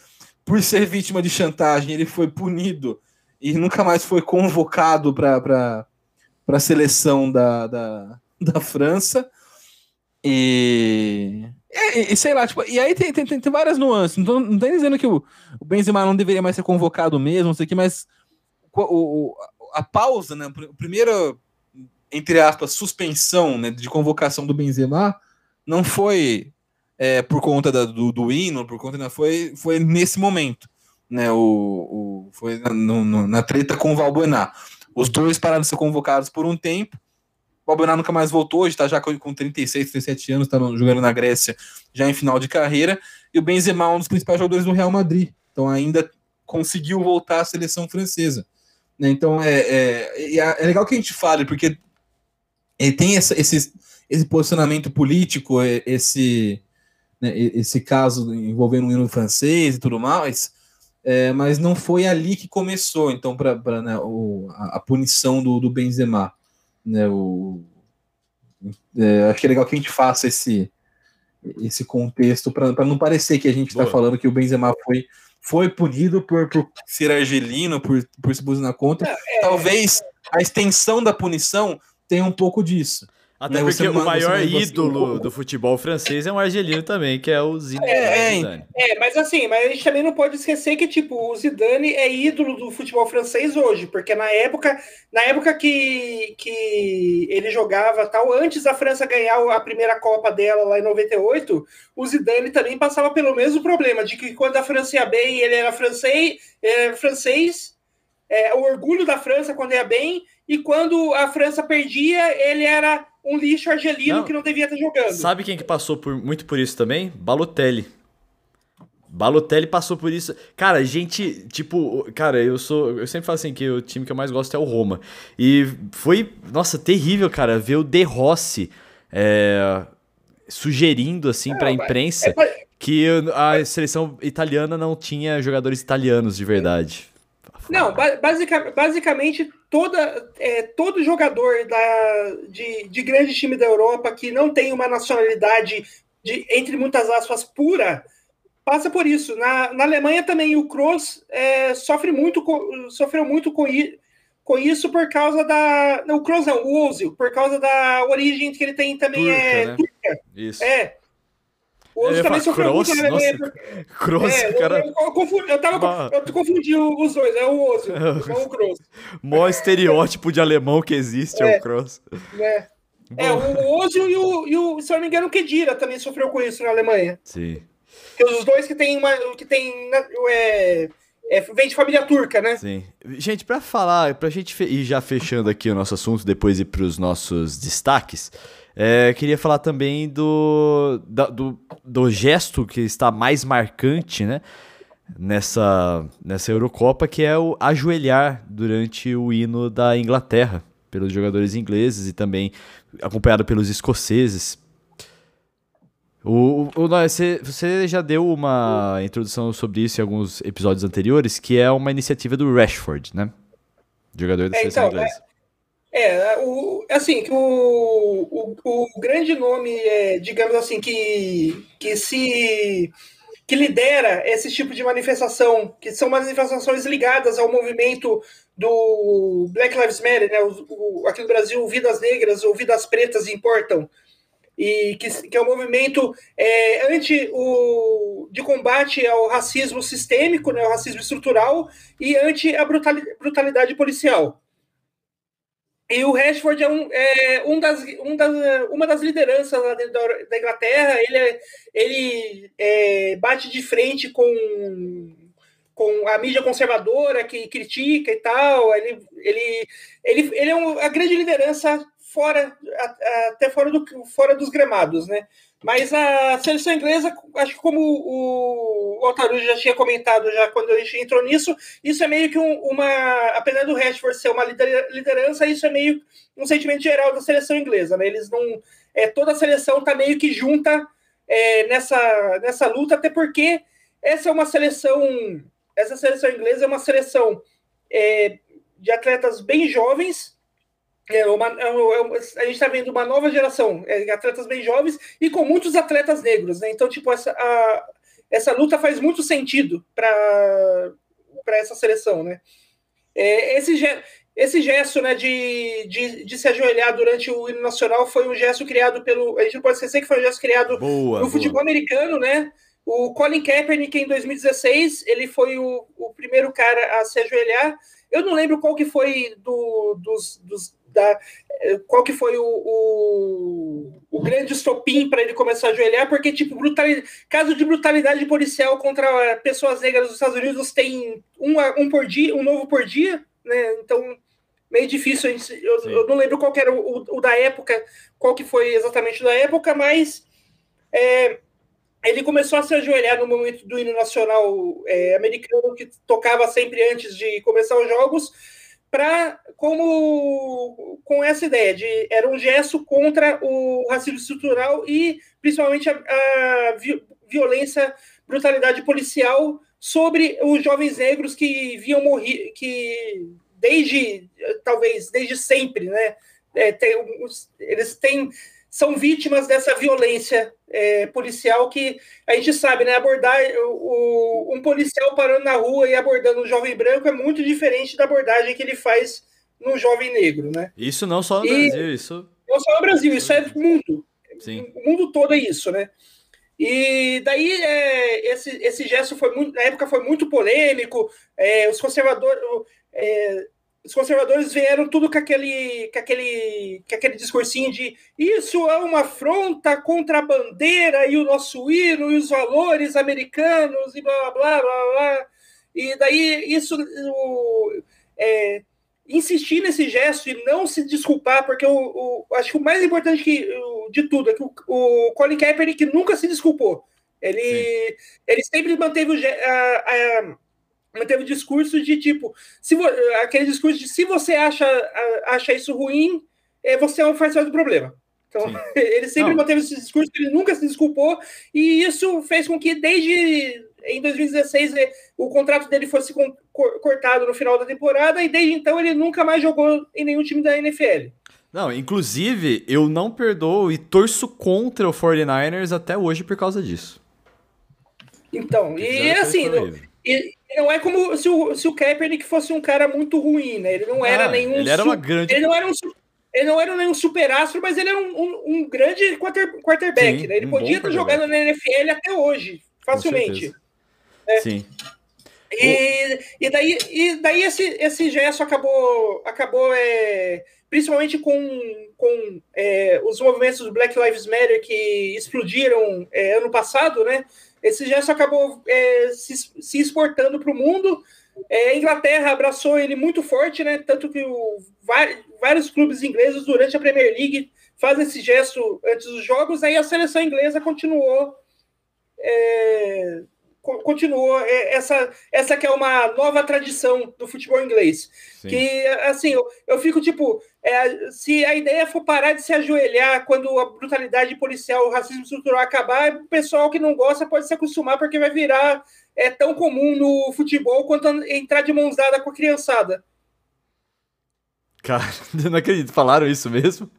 por ser vítima de chantagem, ele foi punido e nunca mais foi convocado para a seleção da, da, da França. E, e, e, sei lá, tipo, e aí tem, tem, tem, várias nuances. Não tô, não tô dizendo que o, o Benzema não deveria mais ser convocado mesmo, não sei o que, mas o, o, a pausa, né? O primeiro entre aspas, suspensão né, de convocação do Benzema não foi é, por conta da, do, do hino, por conta, não, foi, foi nesse momento, né, o, o foi na, no, na treta com o Valbuena. Os dois pararam de ser convocados por um tempo, o Valbuena nunca mais voltou, hoje está já com 36, 37 anos, está jogando na Grécia, já em final de carreira, e o Benzema é um dos principais jogadores do Real Madrid, então ainda conseguiu voltar à seleção francesa. Né, então é, é, é, legal que a gente fale, porque ele tem essa, esse, esse posicionamento político, esse, né, esse caso envolvendo o hino francês e tudo mais, é, mas não foi ali que começou, então, para né, a, a, punição do, do Benzema. Né, o, é, acho que é legal que a gente faça esse, esse contexto para não parecer que a gente está falando que o Benzema foi, foi punido por, por ser argelino, por, por se posicionar contra. É, é. Talvez a extensão da punição tem um pouco disso. Até Né, porque o maior ídolo do futebol francês é um argelino também, que é o Zinedine É, é, Zidane. É, mas assim, mas a gente também não pode esquecer que, tipo, o Zidane é ídolo do futebol francês hoje, porque na época, na época que, que ele jogava tal, antes da França ganhar a primeira Copa dela lá em 98, o Zidane também passava pelo mesmo problema, de que quando a França ia bem, ele era francês, ele era francês é, o orgulho da França quando ia bem, e quando a França perdia, ele era um lixo argelino Não. que não devia estar jogando. Sabe quem que passou por, muito por isso também? Balotelli. Balotelli passou por isso. Cara, gente, tipo, cara, eu sou. Eu sempre falo assim que o time que eu mais gosto é o Roma. E foi, nossa, terrível, cara, ver o De Rossi é, sugerindo, assim, pra Não, mas- imprensa É, que a seleção italiana não tinha jogadores italianos de verdade. Não, ba- basica- basicamente toda, é, todo jogador da, de, de grande time da Europa que não tem uma nacionalidade, de, entre muitas aspas, pura, passa por isso. Na, na Alemanha também o Kroos é, sofre muito com, sofreu muito com, i- com isso por causa da. Não, o Kroos não, o Ozil, por causa da origem que ele tem também Turca, é né? turca. Isso. É. O <laughs> Eu ia Ozil também sofreu Kroos, muito nossa, por- Kroos, é, cara, eu, eu, confundi, eu, tava, eu confundi os dois, é o Ozil, não <laughs> o Kroos. maior estereótipo de alemão que existe é, É. o Kroos. né? É, o Ozil e o, e o, se eu não me engano, o Kedira também sofreu com isso na Alemanha. Sim. Que os dois que tem uma. que tem. né, É, é, vem de família turca, né? Sim. Gente, pra falar, pra gente ir já fechando aqui o nosso assunto, depois ir pros nossos destaques, é, queria falar também do, da- do, do gesto que está mais marcante, né? Nessa, nessa Eurocopa, que é o ajoelhar durante o hino da Inglaterra, pelos jogadores ingleses e também acompanhado pelos escoceses. O, o, você, você já deu uma introdução sobre isso em alguns episódios anteriores, que é uma iniciativa do Rashford, né? Jogador da É, seleção então, inglesa. É, o, assim, que o, o, o grande nome, é, digamos assim, que, que se que lidera esse tipo de manifestação, que são manifestações ligadas ao movimento do Black Lives Matter, né? O, o- aqui no Brasil, Vidas Negras ou Vidas Pretas importam, e que, que é um movimento é, anti o, de combate ao racismo sistêmico, né, o racismo estrutural, e anti a brutali- brutalidade policial. E o Rashford é, um, é um das, um das, uma das lideranças lá dentro da, da Inglaterra. Ele, é, ele é, bate de frente com, com a mídia conservadora que critica e tal. Ele, ele, ele, ele é um, a grande liderança fora, até fora, do, fora dos gramados, né? Mas a seleção inglesa, acho que como o, o Altarujo já tinha comentado já quando a gente entrou nisso, isso é meio que um- uma. Apesar do Rashford ser uma lider- liderança, isso é meio um sentimento geral da seleção inglesa, né? Eles não. É, toda a seleção tá meio que junta é, nessa, nessa luta, até porque essa é uma seleção. Essa seleção inglesa é uma seleção é, de atletas bem jovens. É uma, é uma- é a gente está vendo uma nova geração, é, atletas bem jovens e com muitos atletas negros, né? Então, tipo, essa, a- essa luta faz muito sentido para essa seleção, né? É, esse, esse gesto né, de, de, de se ajoelhar durante o hino nacional foi um gesto criado pelo. A gente não pode esquecer que foi um gesto criado Boa, no futebol americano, né? O Colin Kaepernick, em 2016, ele foi o, o primeiro cara a se ajoelhar. Eu não lembro qual que foi do, dos, dos da, eh, qual que foi o, o, o grande estopim para ele começar a ajoelhar, porque, tipo, brutalidade, caso de brutalidade policial contra pessoas negras nos Estados Unidos tem um, um por dia, um novo por dia, né? Então, meio difícil. gente- Eu, eu não lembro qual era o, o- da época, qual que foi exatamente o da época, mas é, ele começou a se ajoelhar no momento do hino nacional é, americano, que tocava sempre antes de começar os jogos, para como com essa ideia de era um gesto contra o racismo estrutural e principalmente a, a vi- violência, brutalidade policial sobre os jovens negros que viam morrer, que desde talvez desde sempre, né? É, tem, eles têm são vítimas dessa violência é, policial que a gente sabe, né? Abordar o, um policial parando na rua e abordando um jovem branco é muito diferente da abordagem que ele faz no jovem negro, né? Isso não só no E- Brasil, isso. Não só no Brasil, isso é do mundo. Sim. O mundo todo é isso, né? E daí é, esse, esse gesto foi muito, na época foi muito polêmico. é, os conservadores, é, os conservadores vieram tudo com aquele, com aquele, com aquele discursinho de isso é uma afronta contra a bandeira e o nosso hino e os valores americanos e blá blá blá blá. blá. E daí isso o, é, insistir nesse gesto e não se desculpar, porque o, o- acho que o mais importante que, o- de tudo é que o, o Colin Kaepernick nunca se desculpou. Ele, ele sempre manteve a- a- manteve o discurso de tipo, se aquele discurso de se você acha, acha isso ruim, é, você é o faz parte do problema. Então, Sim. <laughs> ele sempre Não. manteve esse discurso, ele nunca se desculpou, e isso fez com que desde em 2016 eh, o contrato dele fosse cortado no final da temporada, e desde então ele nunca mais jogou em nenhum time da NFL. Não, inclusive, eu não perdoo e torço contra o 49ers até hoje por causa disso. Então, e assim, e não é como se o, se o Kaepernick fosse um cara muito ruim, né? Ele não era Ah, nenhum. Ele era uma grande. Ele não era um. Ele não era nenhum superastro, mas ele era um, um- um grande quarter, quarterback, Sim, né? Ele um podia bom ter jogado na NFL até hoje, facilmente. certeza. Sim. E, e daí, e daí esse, esse gesto acabou, acabou é, principalmente com, com é, os movimentos do Black Lives Matter que explodiram é, ano passado, né? Esse gesto acabou é, se, se exportando para o mundo. É, a Inglaterra abraçou ele muito forte, né? Tanto que o, vários clubes ingleses durante a Premier League fazem esse gesto antes dos jogos. Aí a seleção inglesa continuou é, co- continuou é, essa essa que é uma nova tradição do futebol inglês sim. que assim eu, eu fico tipo é, se a ideia for parar de se ajoelhar quando a brutalidade policial o racismo estrutural acabar o pessoal que não gosta pode se acostumar porque vai virar é tão comum no futebol quanto entrar de mãos dadas com a criançada Cara, <laughs> eu não acredito. Falaram isso mesmo?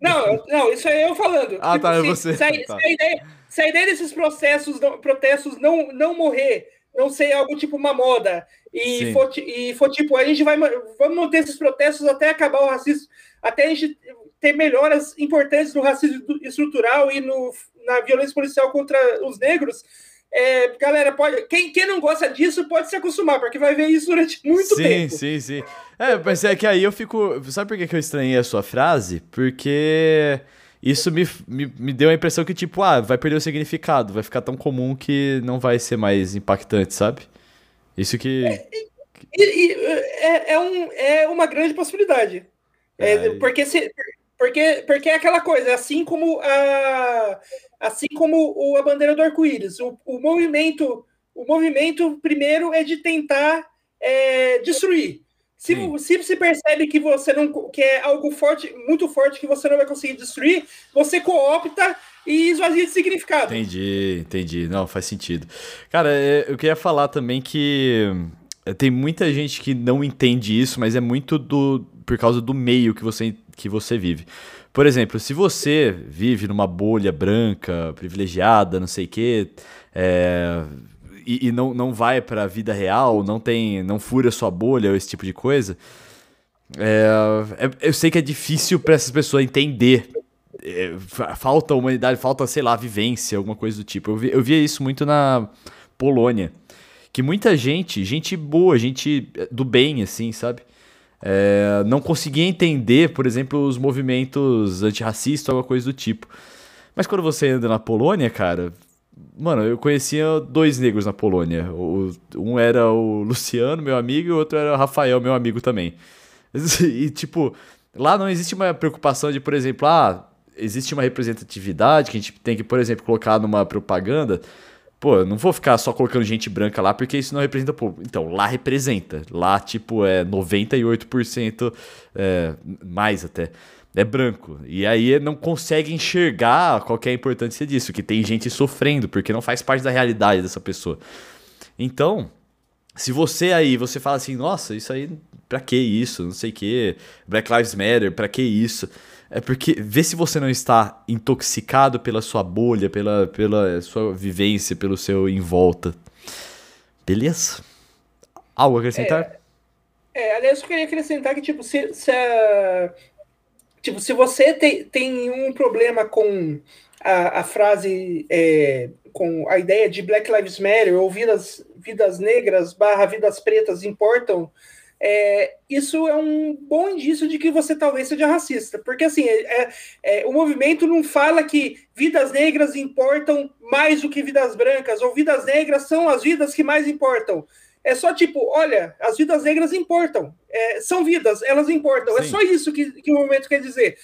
Não, não, isso é eu falando. Ah, tá, é se, você. Se a, Tá. se a ideia, se a ideia desses processos, protestos não, não morrer, não ser algo tipo uma moda, e Sim. for, e for tipo, a gente vai vamos manter esses protestos até acabar o racismo, até a gente ter melhoras importantes no racismo estrutural e no, na violência policial contra os negros. É, galera, pode, quem, quem não gosta disso pode se acostumar, porque vai ver isso durante muito sim, tempo. sim, sim. É, mas é que aí eu fico. Sabe por que eu estranhei a sua frase? Porque isso me, me, me deu a impressão que, tipo, ah, vai perder o significado, vai ficar tão comum que não vai ser mais impactante, sabe? Isso que. E, é, é, um, é uma grande possibilidade. É, É. porque, se, porque, porque é aquela coisa, assim como a, assim como o, a bandeira do arco-íris, o, o movimento, o movimento primeiro é de tentar é, destruir. Se, se se percebe que você não que é algo forte, muito forte que você não vai conseguir destruir, você coopta e esvazia de significado. Entendi, entendi. Não, faz sentido. Cara, é, eu queria falar também que é, tem muita gente que não entende isso, mas é muito do por causa do meio que você, que você vive. Por exemplo, se você vive numa bolha branca, privilegiada, não sei o quê, é, e, e não, não vai pra vida real, não tem, não fura sua bolha, esse tipo de coisa, é, é- eu sei que é difícil pra essas pessoas entender é, fa- falta humanidade, falta, sei lá, vivência, alguma coisa do tipo. Eu, vi, eu via isso muito na Polônia. Que muita gente, gente boa, gente do bem, assim, sabe? É, não conseguia entender, por exemplo, os movimentos antirracistas, alguma coisa do tipo. Mas quando você anda na Polônia, cara. Mano, eu conhecia dois negros na Polônia. O- um era o Luciano, meu amigo, e o outro era o Rafael, meu amigo também. <laughs> E, tipo, lá não existe uma preocupação de, por exemplo, ah, existe uma representatividade que a gente tem que, por exemplo, colocar numa propaganda. Pô, eu não vou ficar só colocando gente branca lá porque isso não representa o povo. Então, lá representa. Lá, tipo, é 98%, é, mais até, é branco. E aí não consegue enxergar qual é a importância disso, que tem gente sofrendo, porque não faz parte da realidade dessa pessoa. Então, se você aí, você fala assim, nossa, isso aí, pra que isso? Não sei o que, Black Lives Matter, pra que isso? É porque vê se você não está intoxicado pela sua bolha, pela, pela sua vivência, pelo seu em volta. Beleza? Algo a acrescentar? É, aliás, eu queria acrescentar que, tipo, se, se, a, tipo, se você tem, tem um problema com a, a frase, é, com a ideia de Black Lives Matter ou vidas, vidas negras barra vidas pretas importam, é, isso é um bom indício de que você talvez seja racista. Porque, assim, é, é, o movimento não fala que vidas negras importam mais do que vidas brancas, ou vidas negras são as vidas que mais importam. É só tipo, olha, as vidas negras importam. É, são vidas, elas importam. É Sim. É só isso que, que o movimento quer dizer.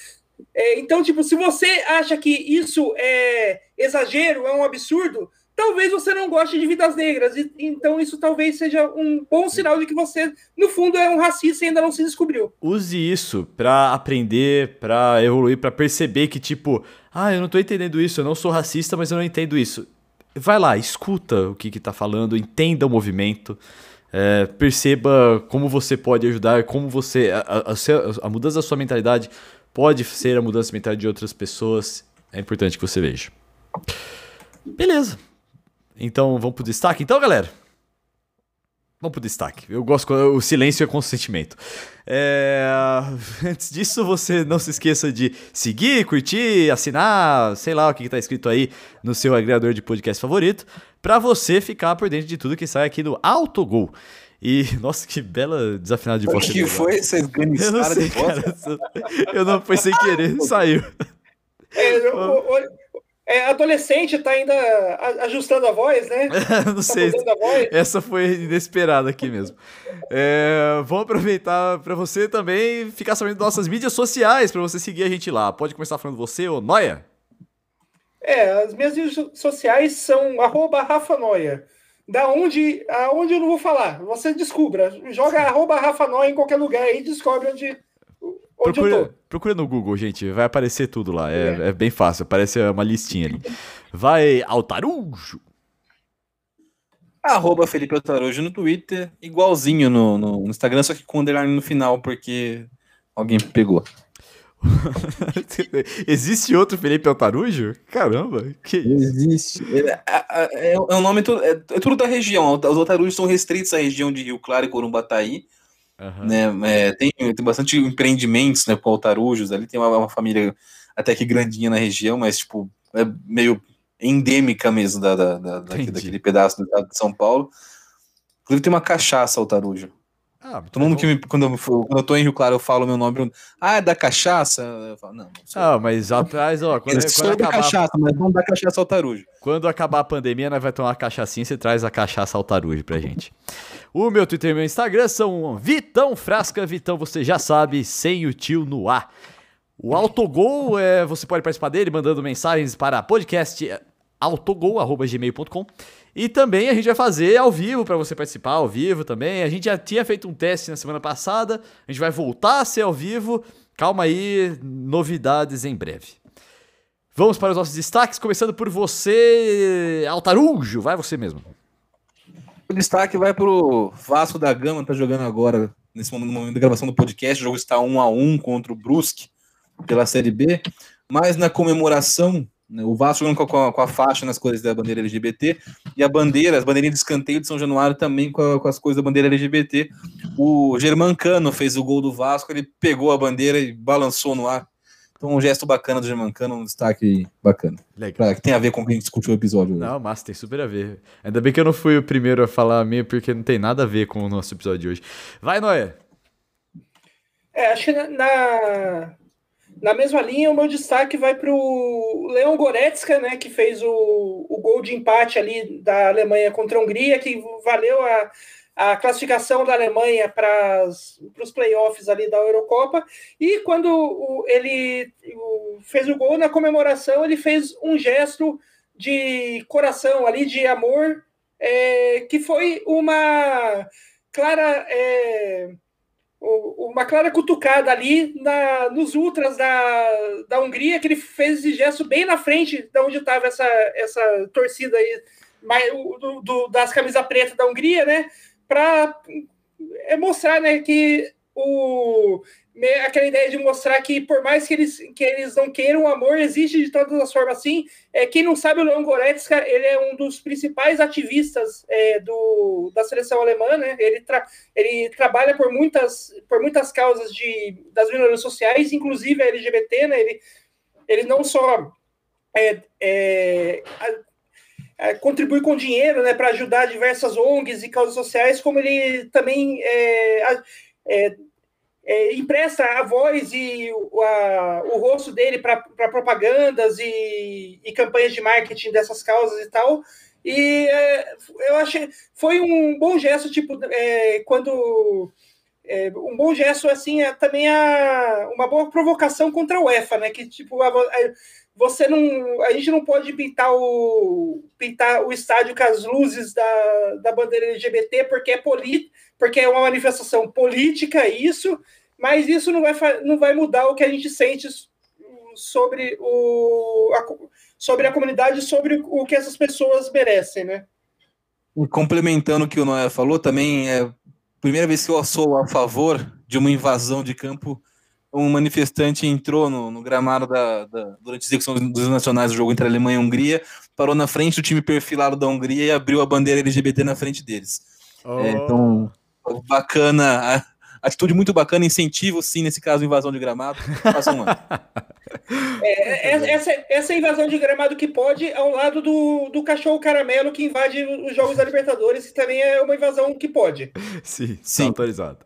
É, então, tipo, se você acha que isso é exagero, é um absurdo, talvez você não goste de vidas negras. E, então, isso talvez seja um bom sinal de que você, no fundo, é um racista e ainda não se descobriu. Use isso para aprender, para evoluir, para perceber que, tipo, ah, eu não tô entendendo isso, eu não sou racista, mas eu não entendo isso vai lá, escuta o que está falando, entenda o movimento, é, perceba como você pode ajudar, como você. A, a, a, mudança da sua mentalidade pode ser a mudança da mentalidade de outras pessoas. É importante que você veja. Beleza. Então vamos pro destaque, então, galera. Vamos pro destaque. Eu gosto quando o silêncio é consentimento. É... <laughs> Antes disso, você não se esqueça de seguir, curtir, assinar, sei lá o que está escrito aí no seu agregador de podcast favorito, para você ficar por dentro de tudo que sai aqui no Autogol. E, <laughs> nossa, que bela desafinada de voz. O que foi? Vocês Eu não sei, cara. Eu não foi sem querer, <laughs> saiu. É, eu, é, adolescente tá ainda ajustando a voz, né? <laughs> não tá sei. Essa foi inesperada aqui mesmo. É, vamos aproveitar para você também ficar sabendo das nossas mídias sociais, para você seguir a gente lá. Pode começar falando você ou Noia? É, as minhas mídias sociais são arroba Rafa Noia. Da onde, aonde eu não vou falar. Você descubra. Joga arroba Rafa Noia em qualquer lugar aí e descobre onde, Procura, procura, no Google, gente. Vai aparecer tudo lá. É, é. é bem fácil. Aparece uma listinha ali. Vai Altarujo. Arroba Felipe Altarujo no Twitter. Igualzinho no, no Instagram, só que com underline no final, porque alguém pegou. <laughs> Existe outro Felipe Altarujo? Caramba, que isso? Existe. É, é, é, é um nome, é, é, tudo da região. Os Altarujos são restritos à região de Rio Claro e Corumbataí. Uhum. Né, é, tem, tem bastante empreendimentos né, com altarujos ali, tem uma, uma, família até que grandinha na região, mas tipo, é meio endêmica mesmo da, da, da daquele pedaço do estado de São Paulo. Inclusive tem uma cachaça altarujo. Ah, Todo mundo que me, quando, eu, quando eu tô em Rio Claro, eu falo meu nome. Ah, é da cachaça? Eu falo, não, não Ah, mas atrás, ó. Quando, eu quando acabar, cachaça, mas não da cachaça altarujo. Quando acabar a pandemia, nós vai tomar cachaçinha e você traz a cachaça altarujo pra gente. O meu Twitter e meu Instagram são Vitão Frasca. Vitão, você já sabe, sem o tio no ar. O Autogol, é, você pode participar dele mandando mensagens para podcast autogol.gmail.com e também a gente vai fazer ao vivo para você participar ao vivo também. A gente já tinha feito um teste na semana passada, a gente vai voltar a ser ao vivo. Calma aí, novidades em breve. Vamos para os nossos destaques, começando por você, Altarujo. Vai você mesmo. O destaque vai para o Vasco da Gama, tá jogando agora, nesse momento, momento da gravação do podcast. O jogo está 1 a 1 contra o Brusque pela Série B. Mas na comemoração né? O Vasco jogando com a, com a, faixa nas coisas da bandeira LGBT e a bandeira, as bandeirinhas de escanteio de São Januário também com, a, com as coisas da bandeira LGBT. O Germancano fez o gol do Vasco, ele pegou a bandeira e balançou no ar. Então, um gesto bacana do Germancano, um destaque bacana. Legal. Pra, que tem a ver com o que a gente discutiu o episódio. Hoje. Não, mas tem super a ver. Ainda bem que eu não fui o primeiro a falar a minha, porque não tem nada a ver com o nosso episódio de hoje. Vai, Noé! É, acho que na, na mesma linha, o meu destaque vai para o Leon Goretzka, né, que fez o, o gol de empate ali da Alemanha contra a Hungria, que valeu a, a classificação da Alemanha para os playoffs ali da Eurocopa. E quando o, ele o, fez o gol na comemoração, ele fez um gesto de coração ali, de amor, é, que foi uma clara. É, uma clara cutucada ali na, nos ultras da, da Hungria, que ele fez esse gesto bem na frente de onde estava essa, essa torcida aí, mais, do, do, das camisas pretas da Hungria, né? Para é mostrar né, que o, o, aquela ideia de mostrar que, por mais que eles, que eles não queiram, o amor existe de todas as formas assim. É, quem não sabe, o Leon Goretzka, ele é um dos principais ativistas é, do, da seleção alemã, né? Ele, tra, ele trabalha por muitas, por muitas causas de, das minorias sociais, inclusive a LGBT, né? Ele, ele não só é, é, contribui com dinheiro né, para ajudar diversas ONGs e causas sociais, como ele também é, é, é, empresta a voz e o, a, o rosto dele para propagandas e, e, campanhas de marketing dessas causas e tal. E é, eu achei foi um bom gesto, tipo, é, quando é, um bom gesto assim é também a, uma boa provocação contra a UEFA, né? Que tipo a, a, você não, a gente não pode pintar o pintar o estádio com as luzes da, da bandeira LGBT porque é político, porque é uma manifestação política isso mas isso não vai, não vai mudar o que a gente sente sobre, o, a, sobre a comunidade, sobre o que essas pessoas merecem, né? E complementando o que o Noé falou, também é a primeira vez que eu sou a favor de uma invasão de campo. Um manifestante entrou no, no gramado da, da, durante a execução dos nacionais do jogo entre a Alemanha e a Hungria, parou na frente do time perfilado da Hungria e abriu a bandeira LGBT na frente deles. Oh. É, então, bacana atitude muito bacana, incentivo sim, nesse caso, invasão de gramado. Passa um <laughs> é, é, essa, essa invasão de gramado que pode, ao lado do, do cachorro caramelo que invade os Jogos da Libertadores, que também é uma invasão que pode. Sim, tá sim. autorizado.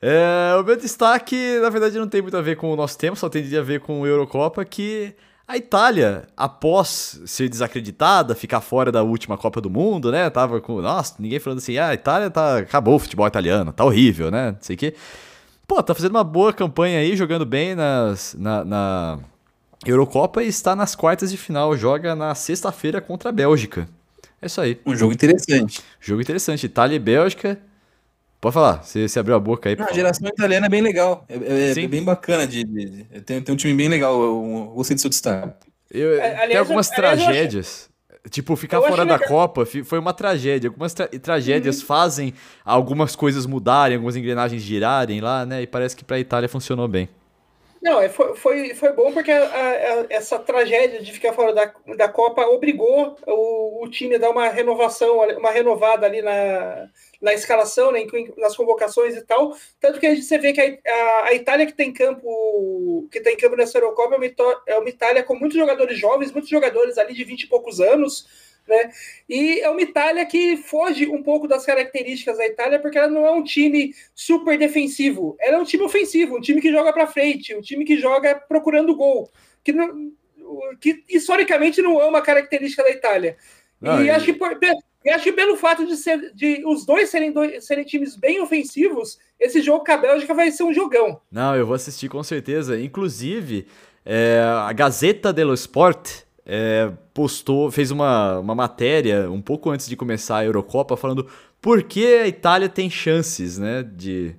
É, o meu destaque, na verdade, não tem muito a ver com o nosso tempo, só tem a ver com o Eurocopa, que a Itália, após ser desacreditada, ficar fora da última Copa do Mundo, né? Tava com. Nossa, ninguém falando assim, ah, a Itália tá. Acabou o futebol italiano, tá horrível, né? Não sei o quê. Pô, tá fazendo uma boa campanha aí, jogando bem nas, na, na Eurocopa e está nas quartas de final. Joga na sexta-feira contra a Bélgica. É isso aí. Um jogo interessante. Jogo interessante. Itália e Bélgica. Pode falar, você, você abriu a boca aí. Não, a geração italiana é bem legal. É, é, é bem bacana. De, de, de, tem, tem um time bem legal. Eu gostei do seu destaque. Eu, aliás, tem algumas aliás, tragédias. Tipo, ficar fora da legal. Copa foi uma tragédia. Algumas tra tragédias uhum. fazem algumas coisas mudarem, algumas engrenagens girarem lá, né? E parece que pra Itália funcionou bem. Não, é, foi, foi, foi bom porque a, a, essa tragédia de ficar fora da, da Copa obrigou o, o time a dar uma renovação, uma renovada ali na, na escalação, né, nas convocações e tal. Tanto que você vê que a, a, a Itália que tem campo, que tem campo nessa Eurocopa é uma, é uma Itália com muitos jogadores jovens, muitos jogadores ali de 20 e poucos anos né? E é uma Itália que foge um pouco das características da Itália, porque ela não é um time super defensivo, ela é um time ofensivo, um time que joga para frente, um time que joga procurando gol, que, não, que historicamente não é uma característica da Itália. Ah, e, acho que por, e acho que pelo fato de, ser, de os dois serem, dois serem times bem ofensivos, esse jogo com a Bélgica vai ser um jogão. Não, eu vou assistir com certeza. Inclusive, é, a Gazeta dello Sport é, postou, fez uma, uma matéria um pouco antes de começar a Eurocopa falando por que a Itália tem chances, né, de,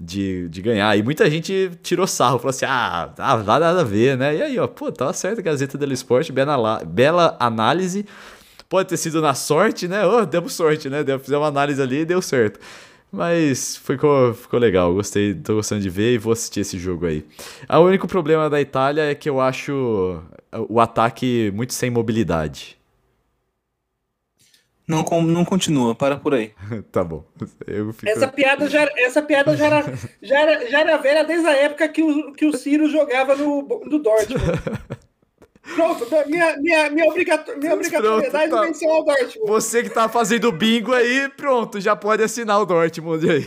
de, de ganhar. E muita gente tirou sarro, falou assim, ah, ah nada a ver, né? E aí, ó, pô, tava certo Gazeta dello Sport, bela, bela análise. Pode ter sido na sorte, né? Oh, demos sorte, né? Fizemos uma análise ali e deu certo. Mas ficou, ficou legal, gostei, tô gostando de ver e vou assistir esse jogo aí. O único problema da Itália é que eu acho o ataque muito sem mobilidade. Não, não continua, para por aí. <laughs> tá bom. Fico... Essa piada, já, essa piada já, era, <laughs> já, era, já era velha desde a época que o, que o Ciro jogava no, no Dortmund. <laughs> Pronto, minha, minha, minha, obrigator, minha obrigatoriedade pronto, tá. mencionar o Dortmund. Você que tá fazendo bingo aí, pronto, já pode assinar o Dortmund aí.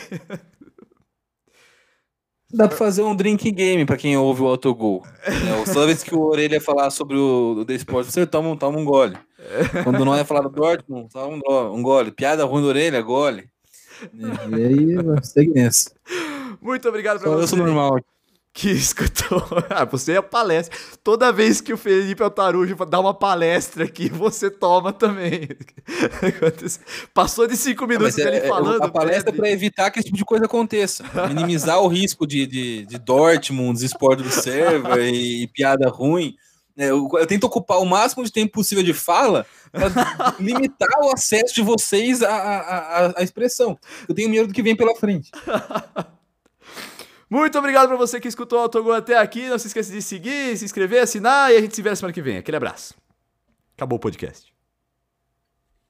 Dá pra fazer um drink game pra quem ouve o autogol. É, toda vez que o Orelha falar sobre o, o The Sport, você toma, toma um gole. Quando não é falar do Dortmund, toma um, um gole. Piada ruim da Orelha, gole. E aí, segue nessa. Muito obrigado pra Só você. Eu sou normal que <laughs> escutou. ah, você é palestra. Toda vez que o Felipe Altarujo dá uma palestra aqui, <laughs> você toma também. <laughs> Passou de cinco minutos é, ele é, falando. A palestra para evitar que esse tipo de coisa aconteça. Minimizar o risco de, de, de Dortmund, desesporte do server e, e, piada ruim. É, eu, eu, tento ocupar o máximo de tempo possível de fala para limitar o acesso de vocês à, à, à expressão. Eu tenho medo do que vem pela frente. Muito obrigado pra você que escutou o Autogol até aqui. Não se esqueça de seguir, se inscrever, assinar e a gente se vê na semana que vem. Aquele abraço. Acabou o podcast.